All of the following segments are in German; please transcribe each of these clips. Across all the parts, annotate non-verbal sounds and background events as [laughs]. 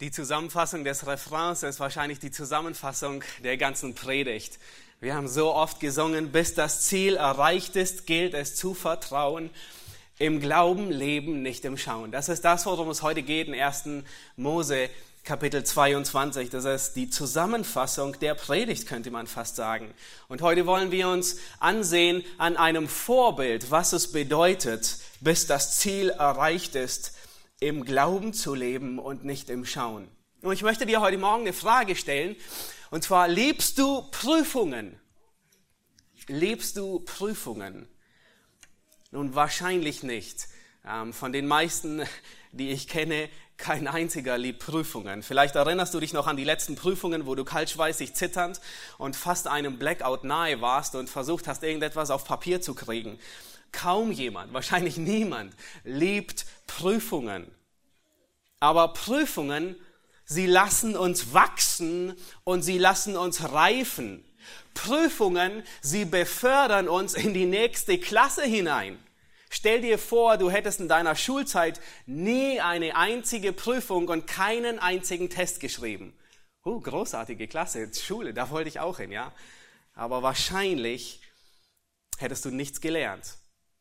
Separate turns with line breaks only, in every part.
Die Zusammenfassung des Refrains ist wahrscheinlich die Zusammenfassung der ganzen Predigt. Wir haben so oft gesungen, bis das Ziel erreicht ist, gilt es zu vertrauen. Im Glauben leben, nicht im Schauen. Das ist das, worum es heute geht in 1. Mose Kapitel 22. Das ist die Zusammenfassung der Predigt, könnte man fast sagen. Und heute wollen wir uns ansehen an einem Vorbild, was es bedeutet, bis das Ziel erreicht ist, im Glauben zu leben und nicht im Schauen. Und ich möchte dir heute Morgen eine Frage stellen. Und zwar, liebst du Prüfungen? Liebst du Prüfungen? Nun, wahrscheinlich nicht. Ähm, von den meisten, die ich kenne, kein einziger liebt Prüfungen. Vielleicht erinnerst du dich noch an die letzten Prüfungen, wo du kaltschweißig zitternd und fast einem Blackout nahe warst und versucht hast, irgendetwas auf Papier zu kriegen. Kaum jemand, wahrscheinlich niemand, liebt Prüfungen. Aber Prüfungen, sie lassen uns wachsen und sie lassen uns reifen. Prüfungen, sie befördern uns in die nächste Klasse hinein. Stell dir vor, du hättest in deiner Schulzeit nie eine einzige Prüfung und keinen einzigen Test geschrieben. Oh, großartige Klasse, Schule, da wollte ich auch hin, ja. Aber wahrscheinlich hättest du nichts gelernt.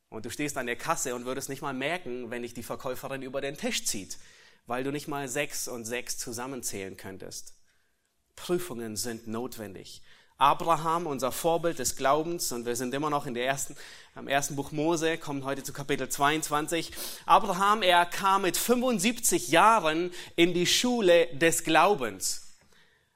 Und du stehst an der Kasse und würdest nicht mal merken, wenn dich die Verkäuferin über den Tisch zieht, weil du nicht mal sechs und sechs zusammenzählen könntest. Prüfungen sind notwendig. Abraham, unser Vorbild des Glaubens, und wir sind immer noch in der ersten, am ersten Buch Mose, kommen heute zu Kapitel 22. Abraham, er kam mit 75 Jahren in die Schule des Glaubens.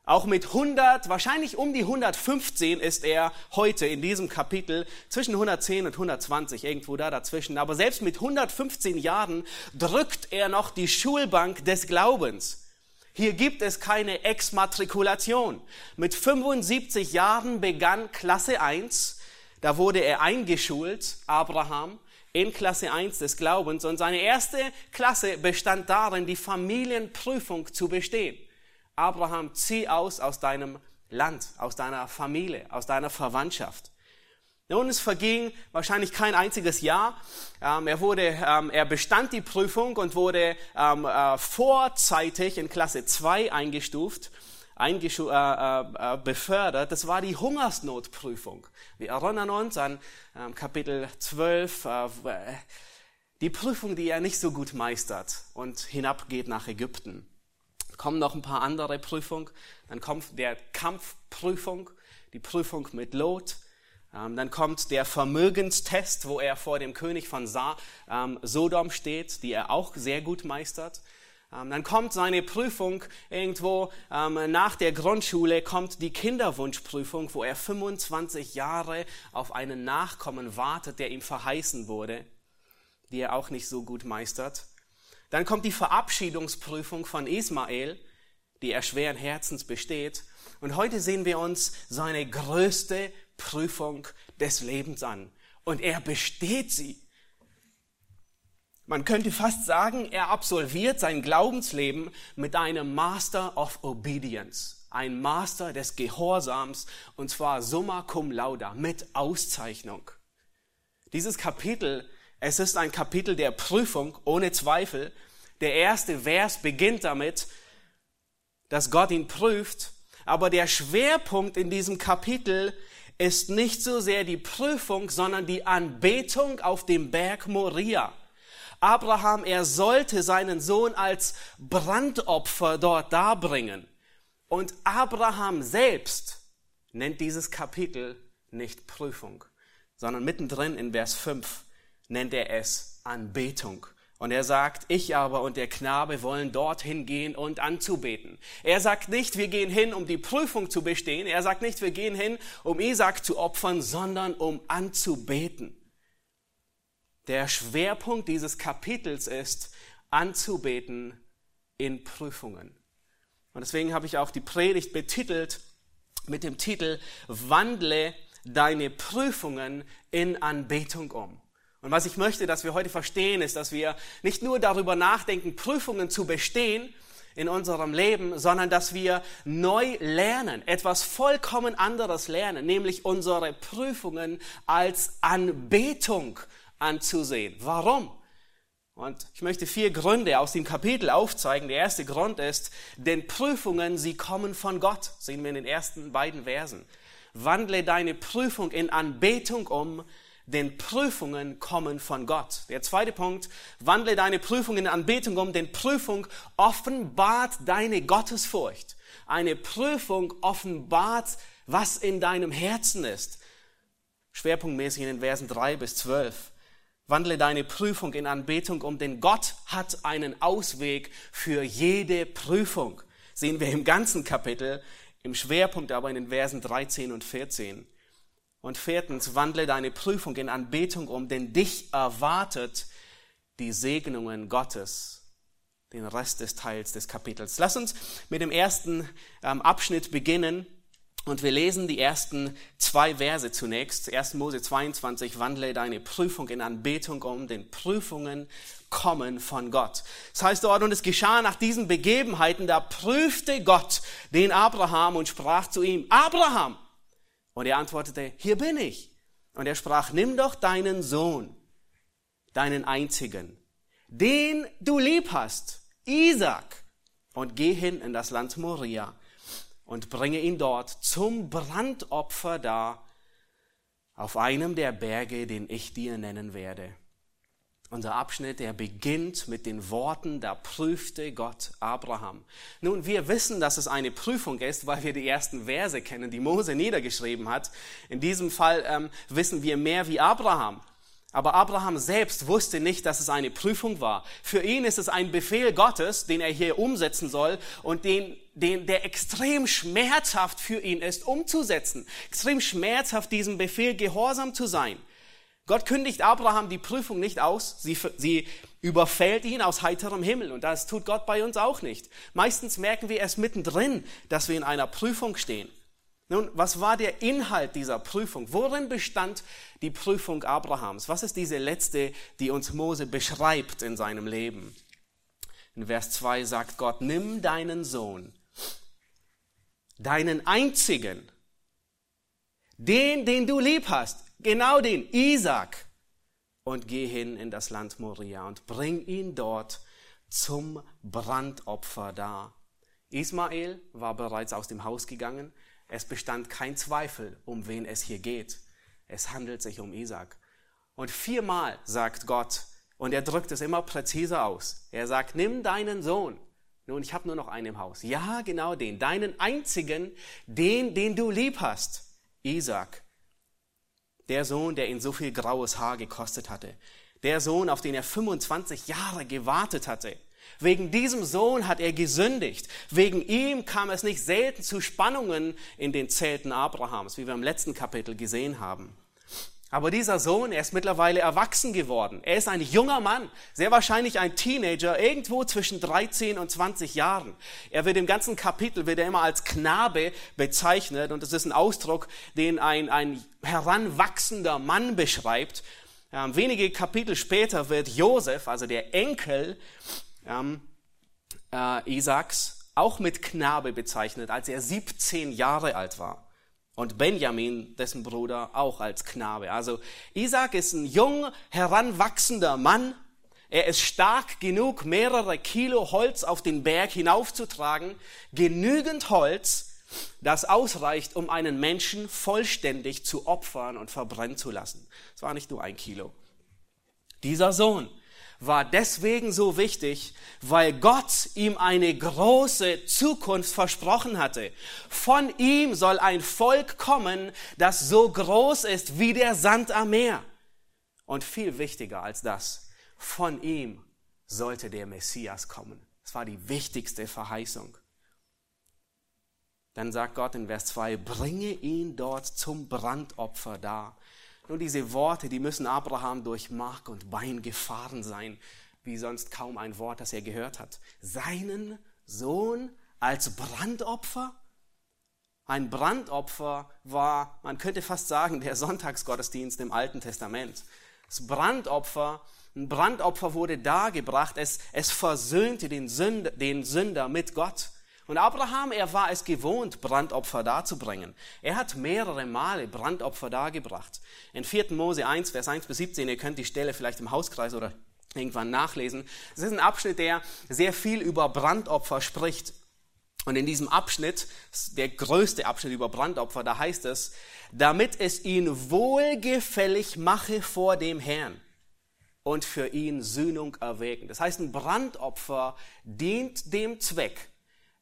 Auch mit 100, wahrscheinlich um die 115 ist er heute in diesem Kapitel zwischen 110 und 120, irgendwo da dazwischen. Aber selbst mit 115 Jahren drückt er noch die Schulbank des Glaubens. Hier gibt es keine Exmatrikulation. Mit 75 Jahren begann Klasse 1. Da wurde er eingeschult, Abraham, in Klasse 1 des Glaubens. Und seine erste Klasse bestand darin, die Familienprüfung zu bestehen. Abraham, zieh aus aus deinem Land, aus deiner Familie, aus deiner Verwandtschaft. Nun, es verging wahrscheinlich kein einziges Jahr. Ähm, er, wurde, ähm, er bestand die Prüfung und wurde ähm, äh, vorzeitig in Klasse 2 eingestuft, eingestu äh, äh, äh, befördert. Das war die Hungersnotprüfung. Wir erinnern uns an Kapitel 12, äh, die Prüfung, die er nicht so gut meistert und hinabgeht nach Ägypten kommen noch ein paar andere Prüfungen. Dann kommt der Kampfprüfung, die Prüfung mit Lot. Ähm, dann kommt der Vermögenstest, wo er vor dem König von ähm, Sodom steht, die er auch sehr gut meistert. Ähm, dann kommt seine Prüfung irgendwo nach der Grundschule, kommt die Kinderwunschprüfung, wo er 25 Jahre auf einen Nachkommen wartet, der ihm verheißen wurde, die er auch nicht so gut meistert. Dann kommt die Verabschiedungsprüfung von Ismael, die er schweren Herzens besteht. Und heute sehen wir uns seine größte Prüfung des Lebens an. Und er besteht sie. Man könnte fast sagen, er absolviert sein Glaubensleben mit einem Master of Obedience, ein Master des Gehorsams, und zwar summa cum laude, mit Auszeichnung. Dieses Kapitel es ist ein Kapitel der Prüfung, ohne Zweifel. Der erste Vers beginnt damit, dass Gott ihn prüft. Aber der Schwerpunkt in diesem Kapitel ist nicht so sehr die Prüfung, sondern die Anbetung auf dem Berg Moria. Abraham, er sollte seinen Sohn als Brandopfer dort darbringen. Und Abraham selbst nennt dieses Kapitel nicht Prüfung, sondern mittendrin in Vers 5 nennt er es Anbetung. Und er sagt, ich aber und der Knabe wollen dorthin gehen und anzubeten. Er sagt nicht, wir gehen hin, um die Prüfung zu bestehen. Er sagt nicht, wir gehen hin, um Isaac zu opfern, sondern um anzubeten. Der Schwerpunkt dieses Kapitels ist, anzubeten in Prüfungen. Und deswegen habe ich auch die Predigt betitelt mit dem Titel, Wandle deine Prüfungen in Anbetung um. Und was ich möchte, dass wir heute verstehen, ist, dass wir nicht nur darüber nachdenken, Prüfungen zu bestehen in unserem Leben, sondern dass wir neu lernen, etwas vollkommen anderes lernen, nämlich unsere Prüfungen als Anbetung anzusehen. Warum? Und ich möchte vier Gründe aus dem Kapitel aufzeigen. Der erste Grund ist, denn Prüfungen, sie kommen von Gott. Sehen wir in den ersten beiden Versen. Wandle deine Prüfung in Anbetung um, denn Prüfungen kommen von Gott. Der zweite Punkt, wandle deine Prüfung in Anbetung um, denn Prüfung offenbart deine Gottesfurcht. Eine Prüfung offenbart, was in deinem Herzen ist. Schwerpunktmäßig in den Versen drei bis zwölf. Wandle deine Prüfung in Anbetung um, denn Gott hat einen Ausweg für jede Prüfung. Sehen wir im ganzen Kapitel, im Schwerpunkt aber in den Versen 13 und 14. Und viertens, wandle deine Prüfung in Anbetung um, denn dich erwartet die Segnungen Gottes. Den Rest des Teils des Kapitels. Lass uns mit dem ersten ähm, Abschnitt beginnen. Und wir lesen die ersten zwei Verse zunächst. 1. Mose 22, wandle deine Prüfung in Anbetung um, denn Prüfungen kommen von Gott. Das heißt dort, und es geschah nach diesen Begebenheiten, da prüfte Gott den Abraham und sprach zu ihm, Abraham! Und er antwortete, hier bin ich. Und er sprach, nimm doch deinen Sohn, deinen einzigen, den du lieb hast, Isaac, und geh hin in das Land Moria und bringe ihn dort zum Brandopfer dar auf einem der Berge, den ich dir nennen werde. Unser Abschnitt, der beginnt mit den Worten, da prüfte Gott Abraham. Nun, wir wissen, dass es eine Prüfung ist, weil wir die ersten Verse kennen, die Mose niedergeschrieben hat. In diesem Fall ähm, wissen wir mehr wie Abraham. Aber Abraham selbst wusste nicht, dass es eine Prüfung war. Für ihn ist es ein Befehl Gottes, den er hier umsetzen soll und den, den, der extrem schmerzhaft für ihn ist, umzusetzen. Extrem schmerzhaft, diesem Befehl gehorsam zu sein. Gott kündigt Abraham die Prüfung nicht aus. Sie, sie überfällt ihn aus heiterem Himmel. Und das tut Gott bei uns auch nicht. Meistens merken wir erst mittendrin, dass wir in einer Prüfung stehen. Nun, was war der Inhalt dieser Prüfung? Worin bestand die Prüfung Abrahams? Was ist diese letzte, die uns Mose beschreibt in seinem Leben? In Vers 2 sagt Gott, nimm deinen Sohn, deinen einzigen, den, den du lieb hast, genau den, Isaac, und geh hin in das Land Moria und bring ihn dort zum Brandopfer dar. Ismael war bereits aus dem Haus gegangen. Es bestand kein Zweifel, um wen es hier geht. Es handelt sich um Isaac. Und viermal sagt Gott, und er drückt es immer präziser aus. Er sagt, nimm deinen Sohn. Nun, ich habe nur noch einen im Haus. Ja, genau den, deinen einzigen, den, den du lieb hast, Isaac. Der Sohn, der ihn so viel graues Haar gekostet hatte. Der Sohn, auf den er 25 Jahre gewartet hatte. Wegen diesem Sohn hat er gesündigt. Wegen ihm kam es nicht selten zu Spannungen in den Zelten Abrahams, wie wir im letzten Kapitel gesehen haben. Aber dieser Sohn, er ist mittlerweile erwachsen geworden. Er ist ein junger Mann, sehr wahrscheinlich ein Teenager, irgendwo zwischen 13 und 20 Jahren. Er wird im ganzen Kapitel wird er immer als Knabe bezeichnet und das ist ein Ausdruck, den ein, ein heranwachsender Mann beschreibt. Ähm, wenige Kapitel später wird Josef, also der Enkel ähm, äh, Isaaks auch mit Knabe bezeichnet, als er 17 Jahre alt war. Und Benjamin, dessen Bruder, auch als Knabe. Also Isaac ist ein jung, heranwachsender Mann. Er ist stark genug, mehrere Kilo Holz auf den Berg hinaufzutragen. Genügend Holz, das ausreicht, um einen Menschen vollständig zu opfern und verbrennen zu lassen. Es war nicht nur ein Kilo. Dieser Sohn war deswegen so wichtig, weil Gott ihm eine große Zukunft versprochen hatte. Von ihm soll ein Volk kommen, das so groß ist wie der Sand am Meer. Und viel wichtiger als das, von ihm sollte der Messias kommen. Das war die wichtigste Verheißung. Dann sagt Gott in Vers 2, bringe ihn dort zum Brandopfer dar. Nun, diese Worte, die müssen Abraham durch Mark und Bein gefahren sein, wie sonst kaum ein Wort, das er gehört hat. Seinen Sohn als Brandopfer? Ein Brandopfer war, man könnte fast sagen, der Sonntagsgottesdienst im Alten Testament. Das Brandopfer, ein Brandopfer wurde dargebracht, es, es versöhnte den Sünder, den Sünder mit Gott. Und Abraham, er war es gewohnt, Brandopfer darzubringen. Er hat mehrere Male Brandopfer dargebracht. In 4. Mose 1, Vers 1 bis 17, ihr könnt die Stelle vielleicht im Hauskreis oder irgendwann nachlesen. Es ist ein Abschnitt, der sehr viel über Brandopfer spricht. Und in diesem Abschnitt, der größte Abschnitt über Brandopfer, da heißt es, damit es ihn wohlgefällig mache vor dem Herrn und für ihn Sühnung erwägen. Das heißt, ein Brandopfer dient dem Zweck,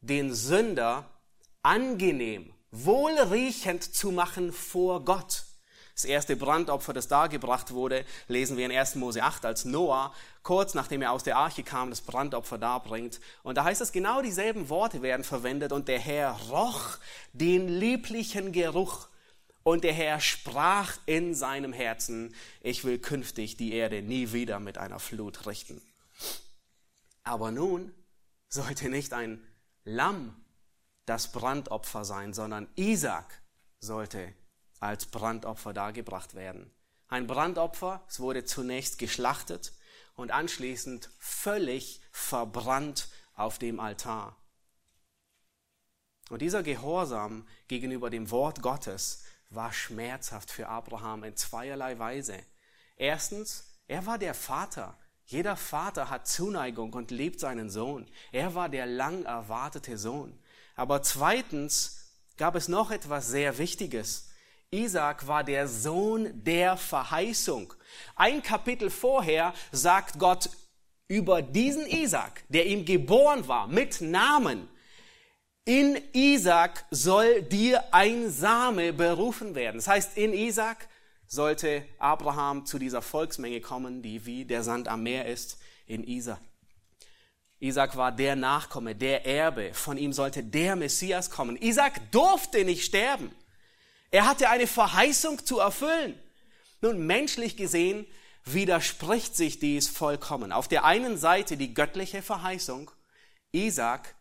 den Sünder angenehm, wohlriechend zu machen vor Gott. Das erste Brandopfer, das dargebracht wurde, lesen wir in 1. Mose 8, als Noah, kurz nachdem er aus der Arche kam, das Brandopfer darbringt. Und da heißt es, genau dieselben Worte werden verwendet und der Herr roch den lieblichen Geruch. Und der Herr sprach in seinem Herzen, ich will künftig die Erde nie wieder mit einer Flut richten. Aber nun sollte nicht ein Lamm das Brandopfer sein, sondern Isaac sollte als Brandopfer dargebracht werden. Ein Brandopfer, es wurde zunächst geschlachtet und anschließend völlig verbrannt auf dem Altar. Und dieser Gehorsam gegenüber dem Wort Gottes war schmerzhaft für Abraham in zweierlei Weise. Erstens, er war der Vater. Jeder Vater hat Zuneigung und liebt seinen Sohn. Er war der lang erwartete Sohn. Aber zweitens gab es noch etwas sehr Wichtiges. Isaac war der Sohn der Verheißung. Ein Kapitel vorher sagt Gott über diesen Isaac, der ihm geboren war, mit Namen. In Isaac soll dir ein Same berufen werden. Das heißt, in Isaac sollte Abraham zu dieser Volksmenge kommen, die wie der Sand am Meer ist, in Isaac. Isaac war der Nachkomme, der Erbe. Von ihm sollte der Messias kommen. Isaac durfte nicht sterben. Er hatte eine Verheißung zu erfüllen. Nun, menschlich gesehen widerspricht sich dies vollkommen. Auf der einen Seite die göttliche Verheißung, Isaac,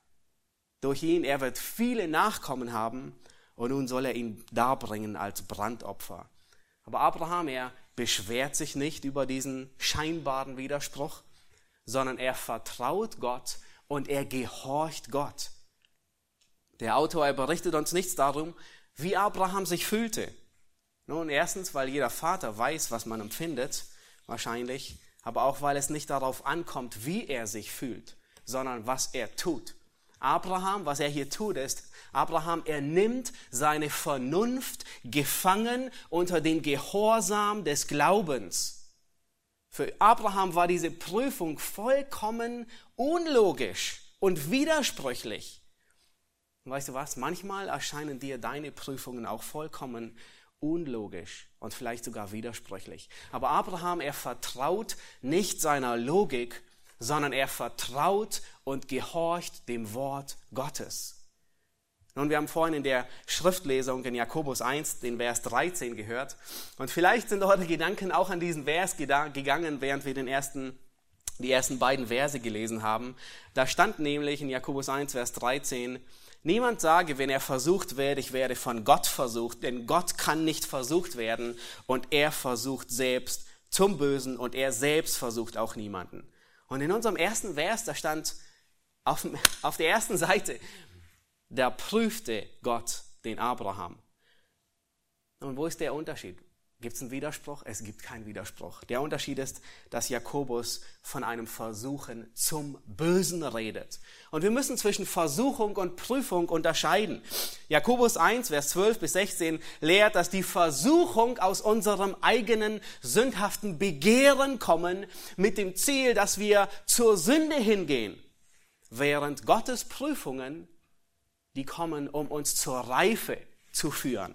durch ihn, er wird viele Nachkommen haben und nun soll er ihn darbringen als Brandopfer. Aber Abraham, er beschwert sich nicht über diesen scheinbaren Widerspruch, sondern er vertraut Gott und er gehorcht Gott. Der Autor, er berichtet uns nichts darum, wie Abraham sich fühlte. Nun, erstens, weil jeder Vater weiß, was man empfindet, wahrscheinlich, aber auch, weil es nicht darauf ankommt, wie er sich fühlt, sondern was er tut. Abraham, was er hier tut, ist, Abraham, er nimmt seine Vernunft gefangen unter den Gehorsam des Glaubens. Für Abraham war diese Prüfung vollkommen unlogisch und widersprüchlich. Und weißt du was? Manchmal erscheinen dir deine Prüfungen auch vollkommen unlogisch und vielleicht sogar widersprüchlich. Aber Abraham, er vertraut nicht seiner Logik, sondern er vertraut und gehorcht dem Wort Gottes. Nun, wir haben vorhin in der Schriftlesung in Jakobus 1 den Vers 13 gehört. Und vielleicht sind eure Gedanken auch an diesen Vers gegangen, während wir den ersten, die ersten beiden Verse gelesen haben. Da stand nämlich in Jakobus 1, Vers 13, Niemand sage, wenn er versucht wird, ich werde von Gott versucht, denn Gott kann nicht versucht werden und er versucht selbst zum Bösen und er selbst versucht auch niemanden. Und in unserem ersten Vers, da stand auf, auf der ersten Seite, da prüfte Gott den Abraham. Und wo ist der Unterschied? Gibt es einen Widerspruch? Es gibt keinen Widerspruch. Der Unterschied ist, dass Jakobus von einem Versuchen zum Bösen redet. Und wir müssen zwischen Versuchung und Prüfung unterscheiden. Jakobus 1, Vers 12 bis 16 lehrt, dass die Versuchung aus unserem eigenen sündhaften Begehren kommen, mit dem Ziel, dass wir zur Sünde hingehen. Während Gottes Prüfungen, die kommen, um uns zur Reife zu führen.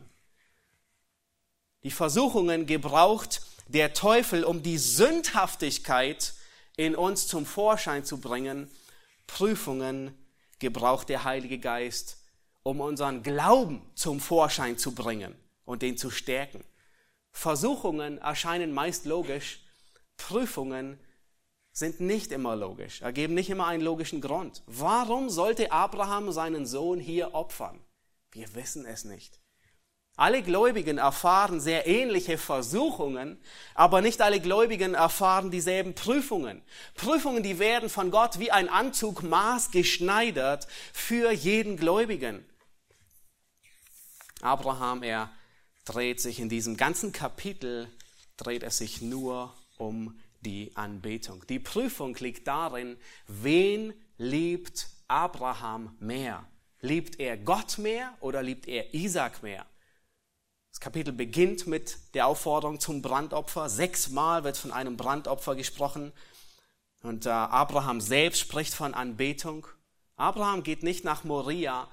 Die Versuchungen gebraucht der Teufel, um die Sündhaftigkeit in uns zum Vorschein zu bringen. Prüfungen gebraucht der Heilige Geist, um unseren Glauben zum Vorschein zu bringen und den zu stärken. Versuchungen erscheinen meist logisch, Prüfungen sind nicht immer logisch, ergeben nicht immer einen logischen Grund. Warum sollte Abraham seinen Sohn hier opfern? Wir wissen es nicht. Alle Gläubigen erfahren sehr ähnliche Versuchungen, aber nicht alle Gläubigen erfahren dieselben Prüfungen. Prüfungen, die werden von Gott wie ein Anzug maßgeschneidert für jeden Gläubigen. Abraham, er dreht sich in diesem ganzen Kapitel, dreht es sich nur um die Anbetung. Die Prüfung liegt darin, wen liebt Abraham mehr? Liebt er Gott mehr oder liebt er Isaac mehr? Das Kapitel beginnt mit der Aufforderung zum Brandopfer. Sechsmal wird von einem Brandopfer gesprochen. Und äh, Abraham selbst spricht von Anbetung. Abraham geht nicht nach Moria,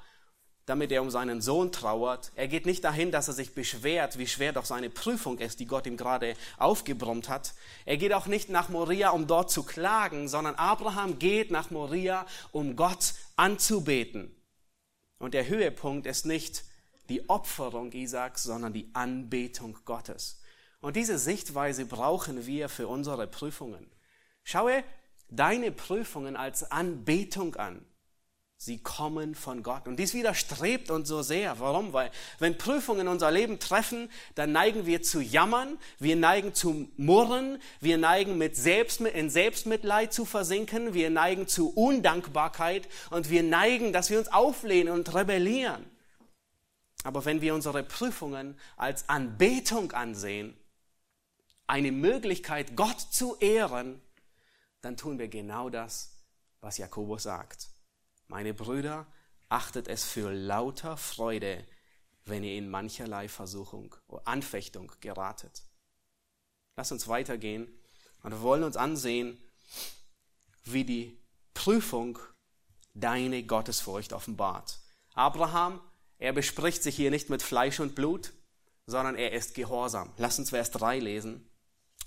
damit er um seinen Sohn trauert. Er geht nicht dahin, dass er sich beschwert, wie schwer doch seine Prüfung ist, die Gott ihm gerade aufgebrummt hat. Er geht auch nicht nach Moria, um dort zu klagen, sondern Abraham geht nach Moria, um Gott anzubeten. Und der Höhepunkt ist nicht die Opferung Isaaks, sondern die Anbetung Gottes. Und diese Sichtweise brauchen wir für unsere Prüfungen. Schaue deine Prüfungen als Anbetung an. Sie kommen von Gott. Und dies widerstrebt uns so sehr. Warum? Weil wenn Prüfungen unser Leben treffen, dann neigen wir zu jammern, wir neigen zu murren, wir neigen mit Selbst, in Selbstmitleid zu versinken, wir neigen zu Undankbarkeit und wir neigen, dass wir uns auflehnen und rebellieren. Aber wenn wir unsere Prüfungen als Anbetung ansehen, eine Möglichkeit, Gott zu ehren, dann tun wir genau das, was Jakobus sagt. Meine Brüder, achtet es für lauter Freude, wenn ihr in mancherlei Versuchung, oder Anfechtung geratet. Lass uns weitergehen und wir wollen uns ansehen, wie die Prüfung deine Gottesfurcht offenbart. Abraham, er bespricht sich hier nicht mit Fleisch und Blut, sondern er ist gehorsam. Lass uns Vers 3 lesen.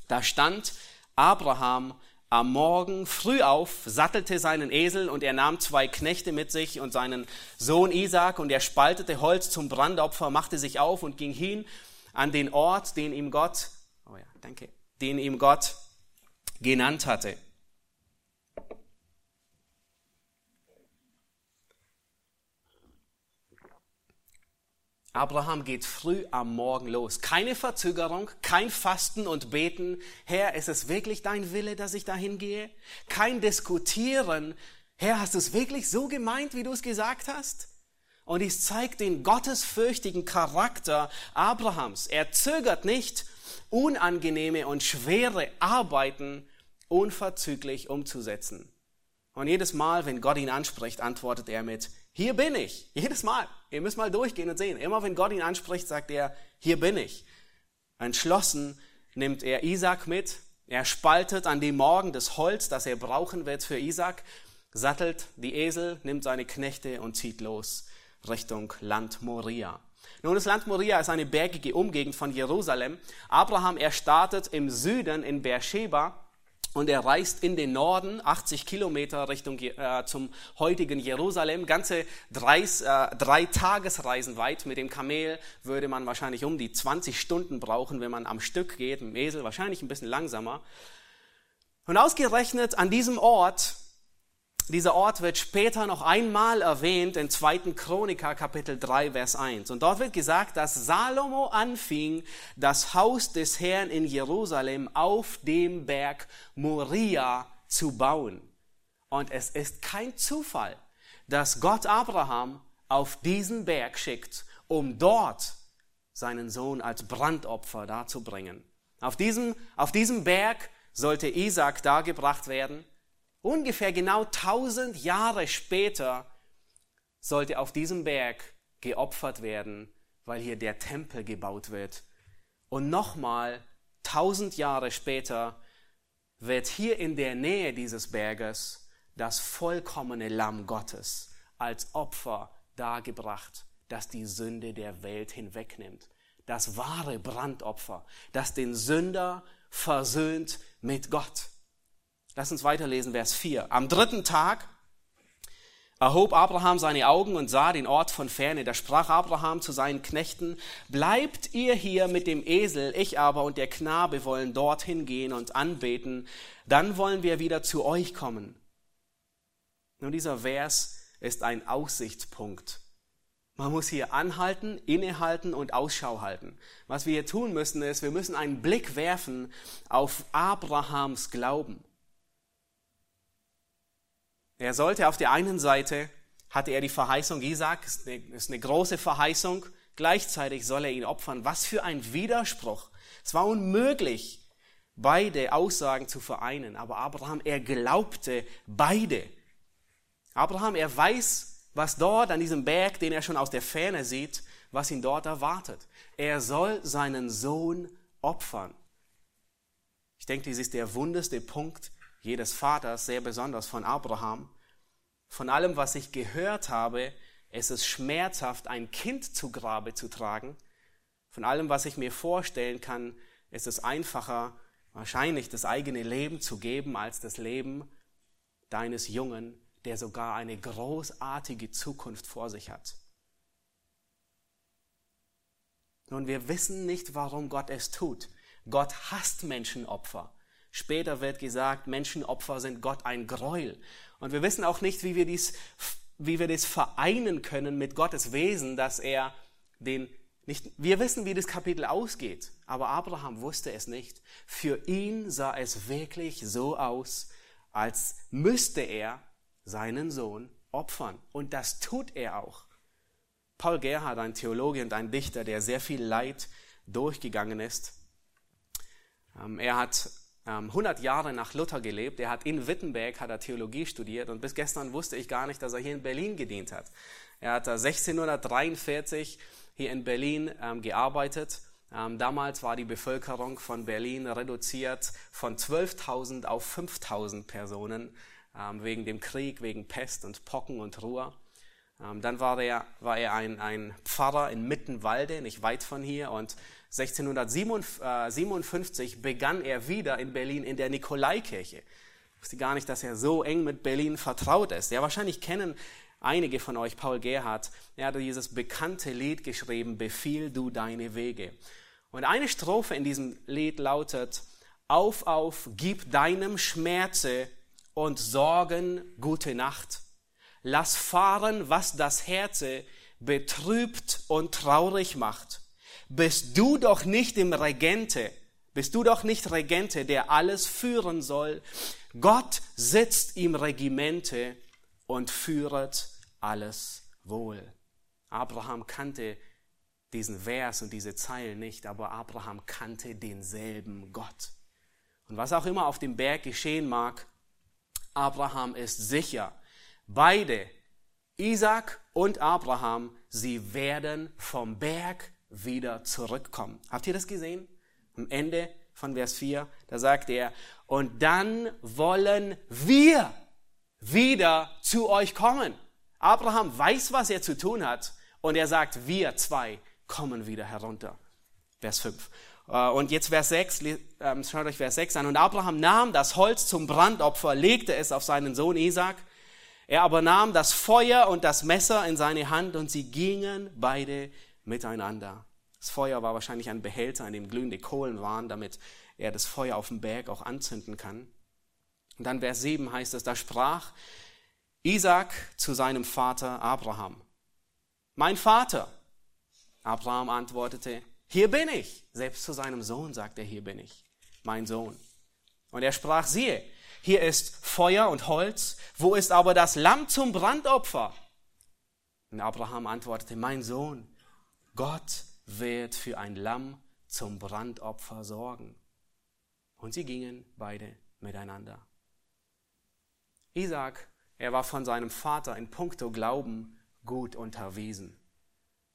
Da stand Abraham am Morgen früh auf, sattelte seinen Esel und er nahm zwei Knechte mit sich und seinen Sohn Isaac und er spaltete Holz zum Brandopfer, machte sich auf und ging hin an den Ort, den ihm Gott, oh ja, danke, den ihm Gott genannt hatte. Abraham geht früh am Morgen los. Keine Verzögerung, kein Fasten und Beten. Herr, ist es wirklich dein Wille, dass ich dahin gehe? Kein Diskutieren. Herr, hast du es wirklich so gemeint, wie du es gesagt hast? Und dies zeigt den gottesfürchtigen Charakter Abrahams. Er zögert nicht, unangenehme und schwere Arbeiten unverzüglich umzusetzen. Und jedes Mal, wenn Gott ihn anspricht, antwortet er mit, hier bin ich. Jedes Mal. Ihr müsst mal durchgehen und sehen. Immer wenn Gott ihn anspricht, sagt er, hier bin ich. Entschlossen nimmt er Isaac mit. Er spaltet an dem Morgen das Holz, das er brauchen wird für Isaac, sattelt die Esel, nimmt seine Knechte und zieht los Richtung Land Moria. Nun, das Land Moria ist eine bergige Umgegend von Jerusalem. Abraham, er startet im Süden in Beersheba und er reist in den Norden, 80 Kilometer Richtung äh, zum heutigen Jerusalem, ganze drei, äh, drei Tagesreisen weit. Mit dem Kamel würde man wahrscheinlich um die 20 Stunden brauchen, wenn man am Stück geht, mit Esel wahrscheinlich ein bisschen langsamer. Und ausgerechnet an diesem Ort dieser Ort wird später noch einmal erwähnt in 2. Chroniker Kapitel 3 Vers 1. Und dort wird gesagt, dass Salomo anfing, das Haus des Herrn in Jerusalem auf dem Berg Moria zu bauen. Und es ist kein Zufall, dass Gott Abraham auf diesen Berg schickt, um dort seinen Sohn als Brandopfer darzubringen. Auf diesem, auf diesem Berg sollte Isaac dargebracht werden Ungefähr genau 1000 Jahre später sollte auf diesem Berg geopfert werden, weil hier der Tempel gebaut wird. Und nochmal 1000 Jahre später wird hier in der Nähe dieses Berges das vollkommene Lamm Gottes als Opfer dargebracht, das die Sünde der Welt hinwegnimmt. Das wahre Brandopfer, das den Sünder versöhnt mit Gott. Lass uns weiterlesen, Vers 4. Am dritten Tag erhob Abraham seine Augen und sah den Ort von ferne. Da sprach Abraham zu seinen Knechten, bleibt ihr hier mit dem Esel, ich aber und der Knabe wollen dorthin gehen und anbeten, dann wollen wir wieder zu euch kommen. Nun, dieser Vers ist ein Aussichtspunkt. Man muss hier anhalten, innehalten und Ausschau halten. Was wir hier tun müssen, ist, wir müssen einen Blick werfen auf Abrahams Glauben. Er sollte auf der einen Seite, hatte er die Verheißung Isaac, ist eine, ist eine große Verheißung, gleichzeitig soll er ihn opfern. Was für ein Widerspruch. Es war unmöglich, beide Aussagen zu vereinen. Aber Abraham, er glaubte beide. Abraham, er weiß, was dort an diesem Berg, den er schon aus der Ferne sieht, was ihn dort erwartet. Er soll seinen Sohn opfern. Ich denke, dies ist der wunderste Punkt jedes Vaters, sehr besonders von Abraham. Von allem, was ich gehört habe, es ist schmerzhaft, ein Kind zu Grabe zu tragen. Von allem, was ich mir vorstellen kann, ist es einfacher, wahrscheinlich das eigene Leben zu geben, als das Leben deines Jungen, der sogar eine großartige Zukunft vor sich hat. Nun, wir wissen nicht, warum Gott es tut. Gott hasst Menschenopfer. Später wird gesagt, Menschenopfer sind Gott ein Gräuel. Und wir wissen auch nicht, wie wir dies, wie wir das vereinen können mit Gottes Wesen, dass er den nicht, wir wissen, wie das Kapitel ausgeht, aber Abraham wusste es nicht. Für ihn sah es wirklich so aus, als müsste er seinen Sohn opfern. Und das tut er auch. Paul Gerhard, ein Theologe und ein Dichter, der sehr viel Leid durchgegangen ist. Ähm, er hat 100 ähm, Jahre nach Luther gelebt. Er hat in Wittenberg hat er Theologie studiert und bis gestern wusste ich gar nicht, dass er hier in Berlin gedient hat. Er hat 1643 hier in Berlin ähm, gearbeitet. damals war die Bevölkerung von Berlin reduziert von 12.000 auf 5.000 Personen wegen dem Krieg, wegen Pest und Pocken und Ruhr. Ähm, dann war er, war er ein, ein Pfarrer in Mittenwalde, nicht weit von hier. Und 1657 begann er wieder in Berlin in der Nikolaikirche. Ich wusste gar nicht, dass er so eng mit Berlin vertraut ist. Ja, wahrscheinlich kennen einige von euch Paul Gerhardt. Er hat dieses bekannte Lied geschrieben, Befiehl du deine Wege. Und eine Strophe in diesem Lied lautet, Auf, auf, gib deinem Schmerze und Sorgen gute Nacht lass fahren, was das Herze betrübt und traurig macht. Bist du doch nicht im Regente, bist du doch nicht Regente, der alles führen soll. Gott sitzt im Regimente und führet alles wohl. Abraham kannte diesen Vers und diese Zeilen nicht, aber Abraham kannte denselben Gott. Und was auch immer auf dem Berg geschehen mag, Abraham ist sicher, Beide, Isaac und Abraham, sie werden vom Berg wieder zurückkommen. Habt ihr das gesehen? Am Ende von Vers 4, da sagt er, und dann wollen wir wieder zu euch kommen. Abraham weiß, was er zu tun hat und er sagt, wir zwei kommen wieder herunter. Vers 5. Äh, und jetzt Vers 6, ähm, schaut euch Vers 6 an. Und Abraham nahm das Holz zum Brandopfer, legte es auf seinen Sohn Isaac er aber nahm das Feuer und das Messer in seine Hand und sie gingen beide miteinander. Das Feuer war wahrscheinlich ein Behälter, in dem glühende Kohlen waren, damit er das Feuer auf dem Berg auch anzünden kann. Und dann Vers 7 heißt es, da sprach Isaac zu seinem Vater Abraham, mein Vater. Abraham antwortete, hier bin ich. Selbst zu seinem Sohn sagt er, hier bin ich, mein Sohn. Und er sprach, siehe, hier ist Feuer und Holz, wo ist aber das Lamm zum Brandopfer? Und Abraham antwortete, mein Sohn, Gott wird für ein Lamm zum Brandopfer sorgen. Und sie gingen beide miteinander. Isaac, er war von seinem Vater in puncto Glauben gut unterwiesen.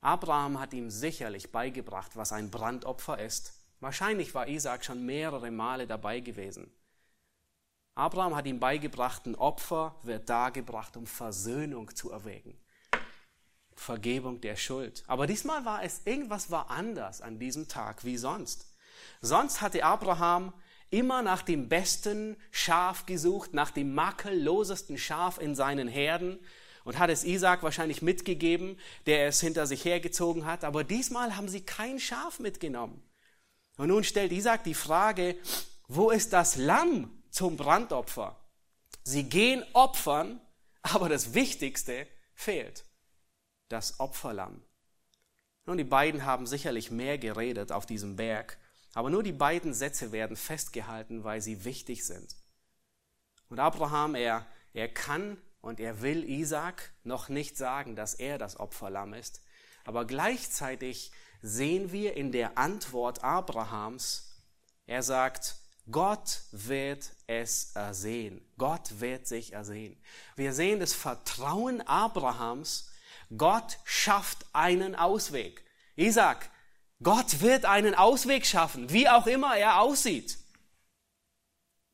Abraham hat ihm sicherlich beigebracht, was ein Brandopfer ist. Wahrscheinlich war Isaac schon mehrere Male dabei gewesen. Abraham hat ihm beigebracht, ein Opfer wird dargebracht, um Versöhnung zu erwägen. Vergebung der Schuld. Aber diesmal war es, irgendwas war anders an diesem Tag wie sonst. Sonst hatte Abraham immer nach dem besten Schaf gesucht, nach dem makellosesten Schaf in seinen Herden und hat es Isaac wahrscheinlich mitgegeben, der es hinter sich hergezogen hat. Aber diesmal haben sie kein Schaf mitgenommen. Und nun stellt Isaac die Frage, wo ist das Lamm, zum Brandopfer. Sie gehen opfern, aber das Wichtigste fehlt. Das Opferlamm. Nun, die beiden haben sicherlich mehr geredet auf diesem Berg, aber nur die beiden Sätze werden festgehalten, weil sie wichtig sind. Und Abraham, er, er kann und er will Isaac noch nicht sagen, dass er das Opferlamm ist, aber gleichzeitig sehen wir in der Antwort Abrahams, er sagt, Gott wird es ersehen. Gott wird sich ersehen. Wir sehen das Vertrauen Abrahams. Gott schafft einen Ausweg. Isaac, Gott wird einen Ausweg schaffen, wie auch immer er aussieht.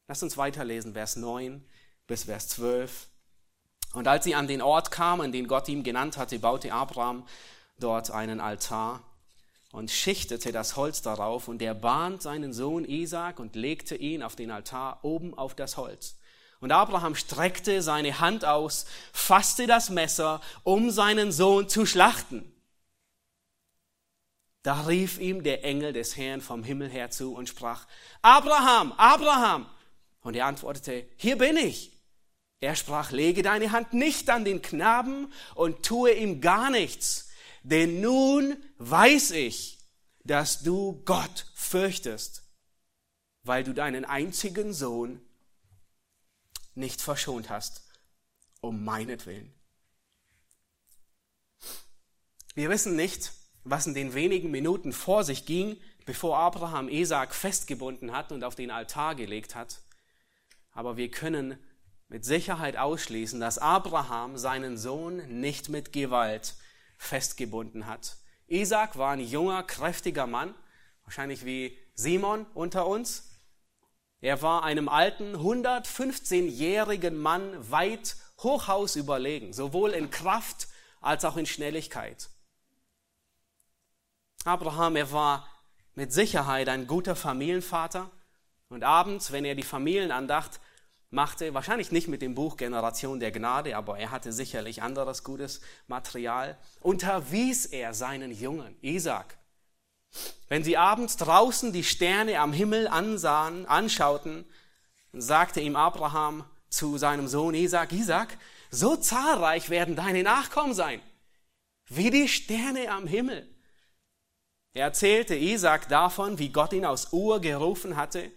Lass uns weiterlesen, Vers 9 bis Vers 12. Und als sie an den Ort kamen, den Gott ihm genannt hatte, baute Abraham dort einen Altar und schichtete das Holz darauf und er bahnt seinen Sohn Isaac und legte ihn auf den Altar oben auf das Holz. Und Abraham streckte seine Hand aus, fasste das Messer, um seinen Sohn zu schlachten. Da rief ihm der Engel des Herrn vom Himmel her zu und sprach, Abraham, Abraham. Und er antwortete, hier bin ich. Er sprach, lege deine Hand nicht an den Knaben und tue ihm gar nichts, denn nun weiß ich, dass du Gott fürchtest, weil du deinen einzigen Sohn nicht verschont hast, um meinetwillen. Wir wissen nicht, was in den wenigen Minuten vor sich ging, bevor Abraham Isaac festgebunden hat und auf den Altar gelegt hat. Aber wir können mit Sicherheit ausschließen, dass Abraham seinen Sohn nicht mit Gewalt festgebunden hat. Isaac war ein junger, kräftiger Mann, wahrscheinlich wie Simon unter uns. Er war einem alten, 115-jährigen Mann weit hochhaus überlegen, sowohl in Kraft als auch in Schnelligkeit. Abraham, er war mit Sicherheit ein guter Familienvater und abends, wenn er die Familienandacht machte, wahrscheinlich nicht mit dem Buch Generation der Gnade, aber er hatte sicherlich anderes gutes Material, unterwies er seinen Jungen, Isaac. Wenn sie abends draußen die Sterne am Himmel ansahen, anschauten, sagte ihm Abraham zu seinem Sohn Isaac, Isaac, so zahlreich werden deine Nachkommen sein, wie die Sterne am Himmel. Er erzählte Isaac davon, wie Gott ihn aus Ur gerufen hatte.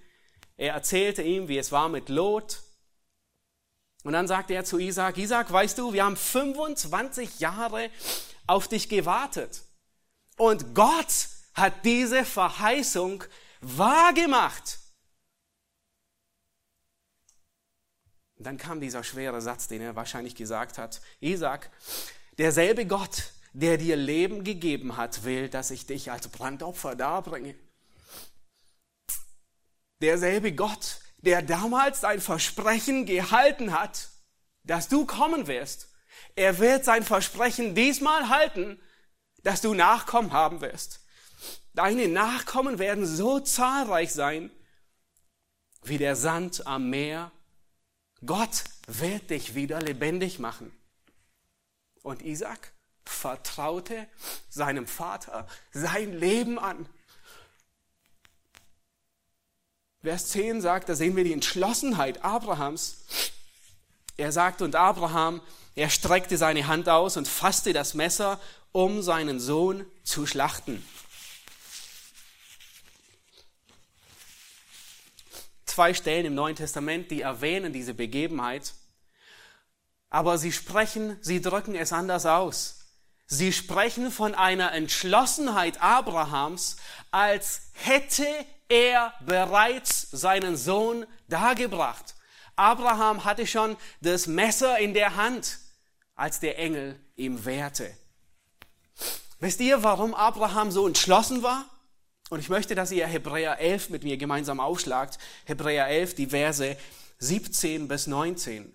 Er erzählte ihm, wie es war mit Lot. Und dann sagte er zu Isaac, Isaac, weißt du, wir haben 25 Jahre auf dich gewartet. Und Gott hat diese Verheißung wahrgemacht. Dann kam dieser schwere Satz, den er wahrscheinlich gesagt hat. Isaac, derselbe Gott, der dir Leben gegeben hat, will, dass ich dich als Brandopfer darbringe. Derselbe Gott, der damals sein Versprechen gehalten hat, dass du kommen wirst, er wird sein Versprechen diesmal halten, dass du Nachkommen haben wirst. Deine Nachkommen werden so zahlreich sein wie der Sand am Meer. Gott wird dich wieder lebendig machen. Und Isaac, vertraute seinem Vater sein Leben an. Vers 10 sagt, da sehen wir die Entschlossenheit Abrahams. Er sagt, und Abraham, er streckte seine Hand aus und fasste das Messer, um seinen Sohn zu schlachten. Zwei Stellen im Neuen Testament, die erwähnen diese Begebenheit, aber sie sprechen, sie drücken es anders aus. Sie sprechen von einer Entschlossenheit Abrahams, als hätte er bereits seinen Sohn dargebracht. Abraham hatte schon das Messer in der Hand, als der Engel ihm wehrte. Wisst ihr, warum Abraham so entschlossen war? Und ich möchte, dass ihr Hebräer 11 mit mir gemeinsam aufschlagt. Hebräer 11, die Verse 17 bis 19.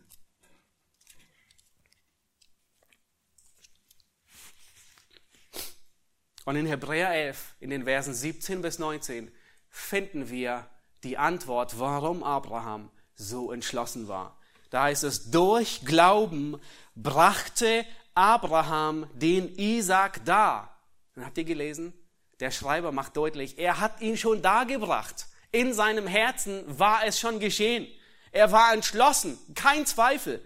Und in Hebräer 11, in den Versen 17 bis 19, finden wir die Antwort, warum Abraham so entschlossen war. Da heißt es, durch Glauben brachte Abraham den Isaac dar. Und habt ihr gelesen? Der Schreiber macht deutlich, er hat ihn schon dargebracht. In seinem Herzen war es schon geschehen. Er war entschlossen, kein Zweifel.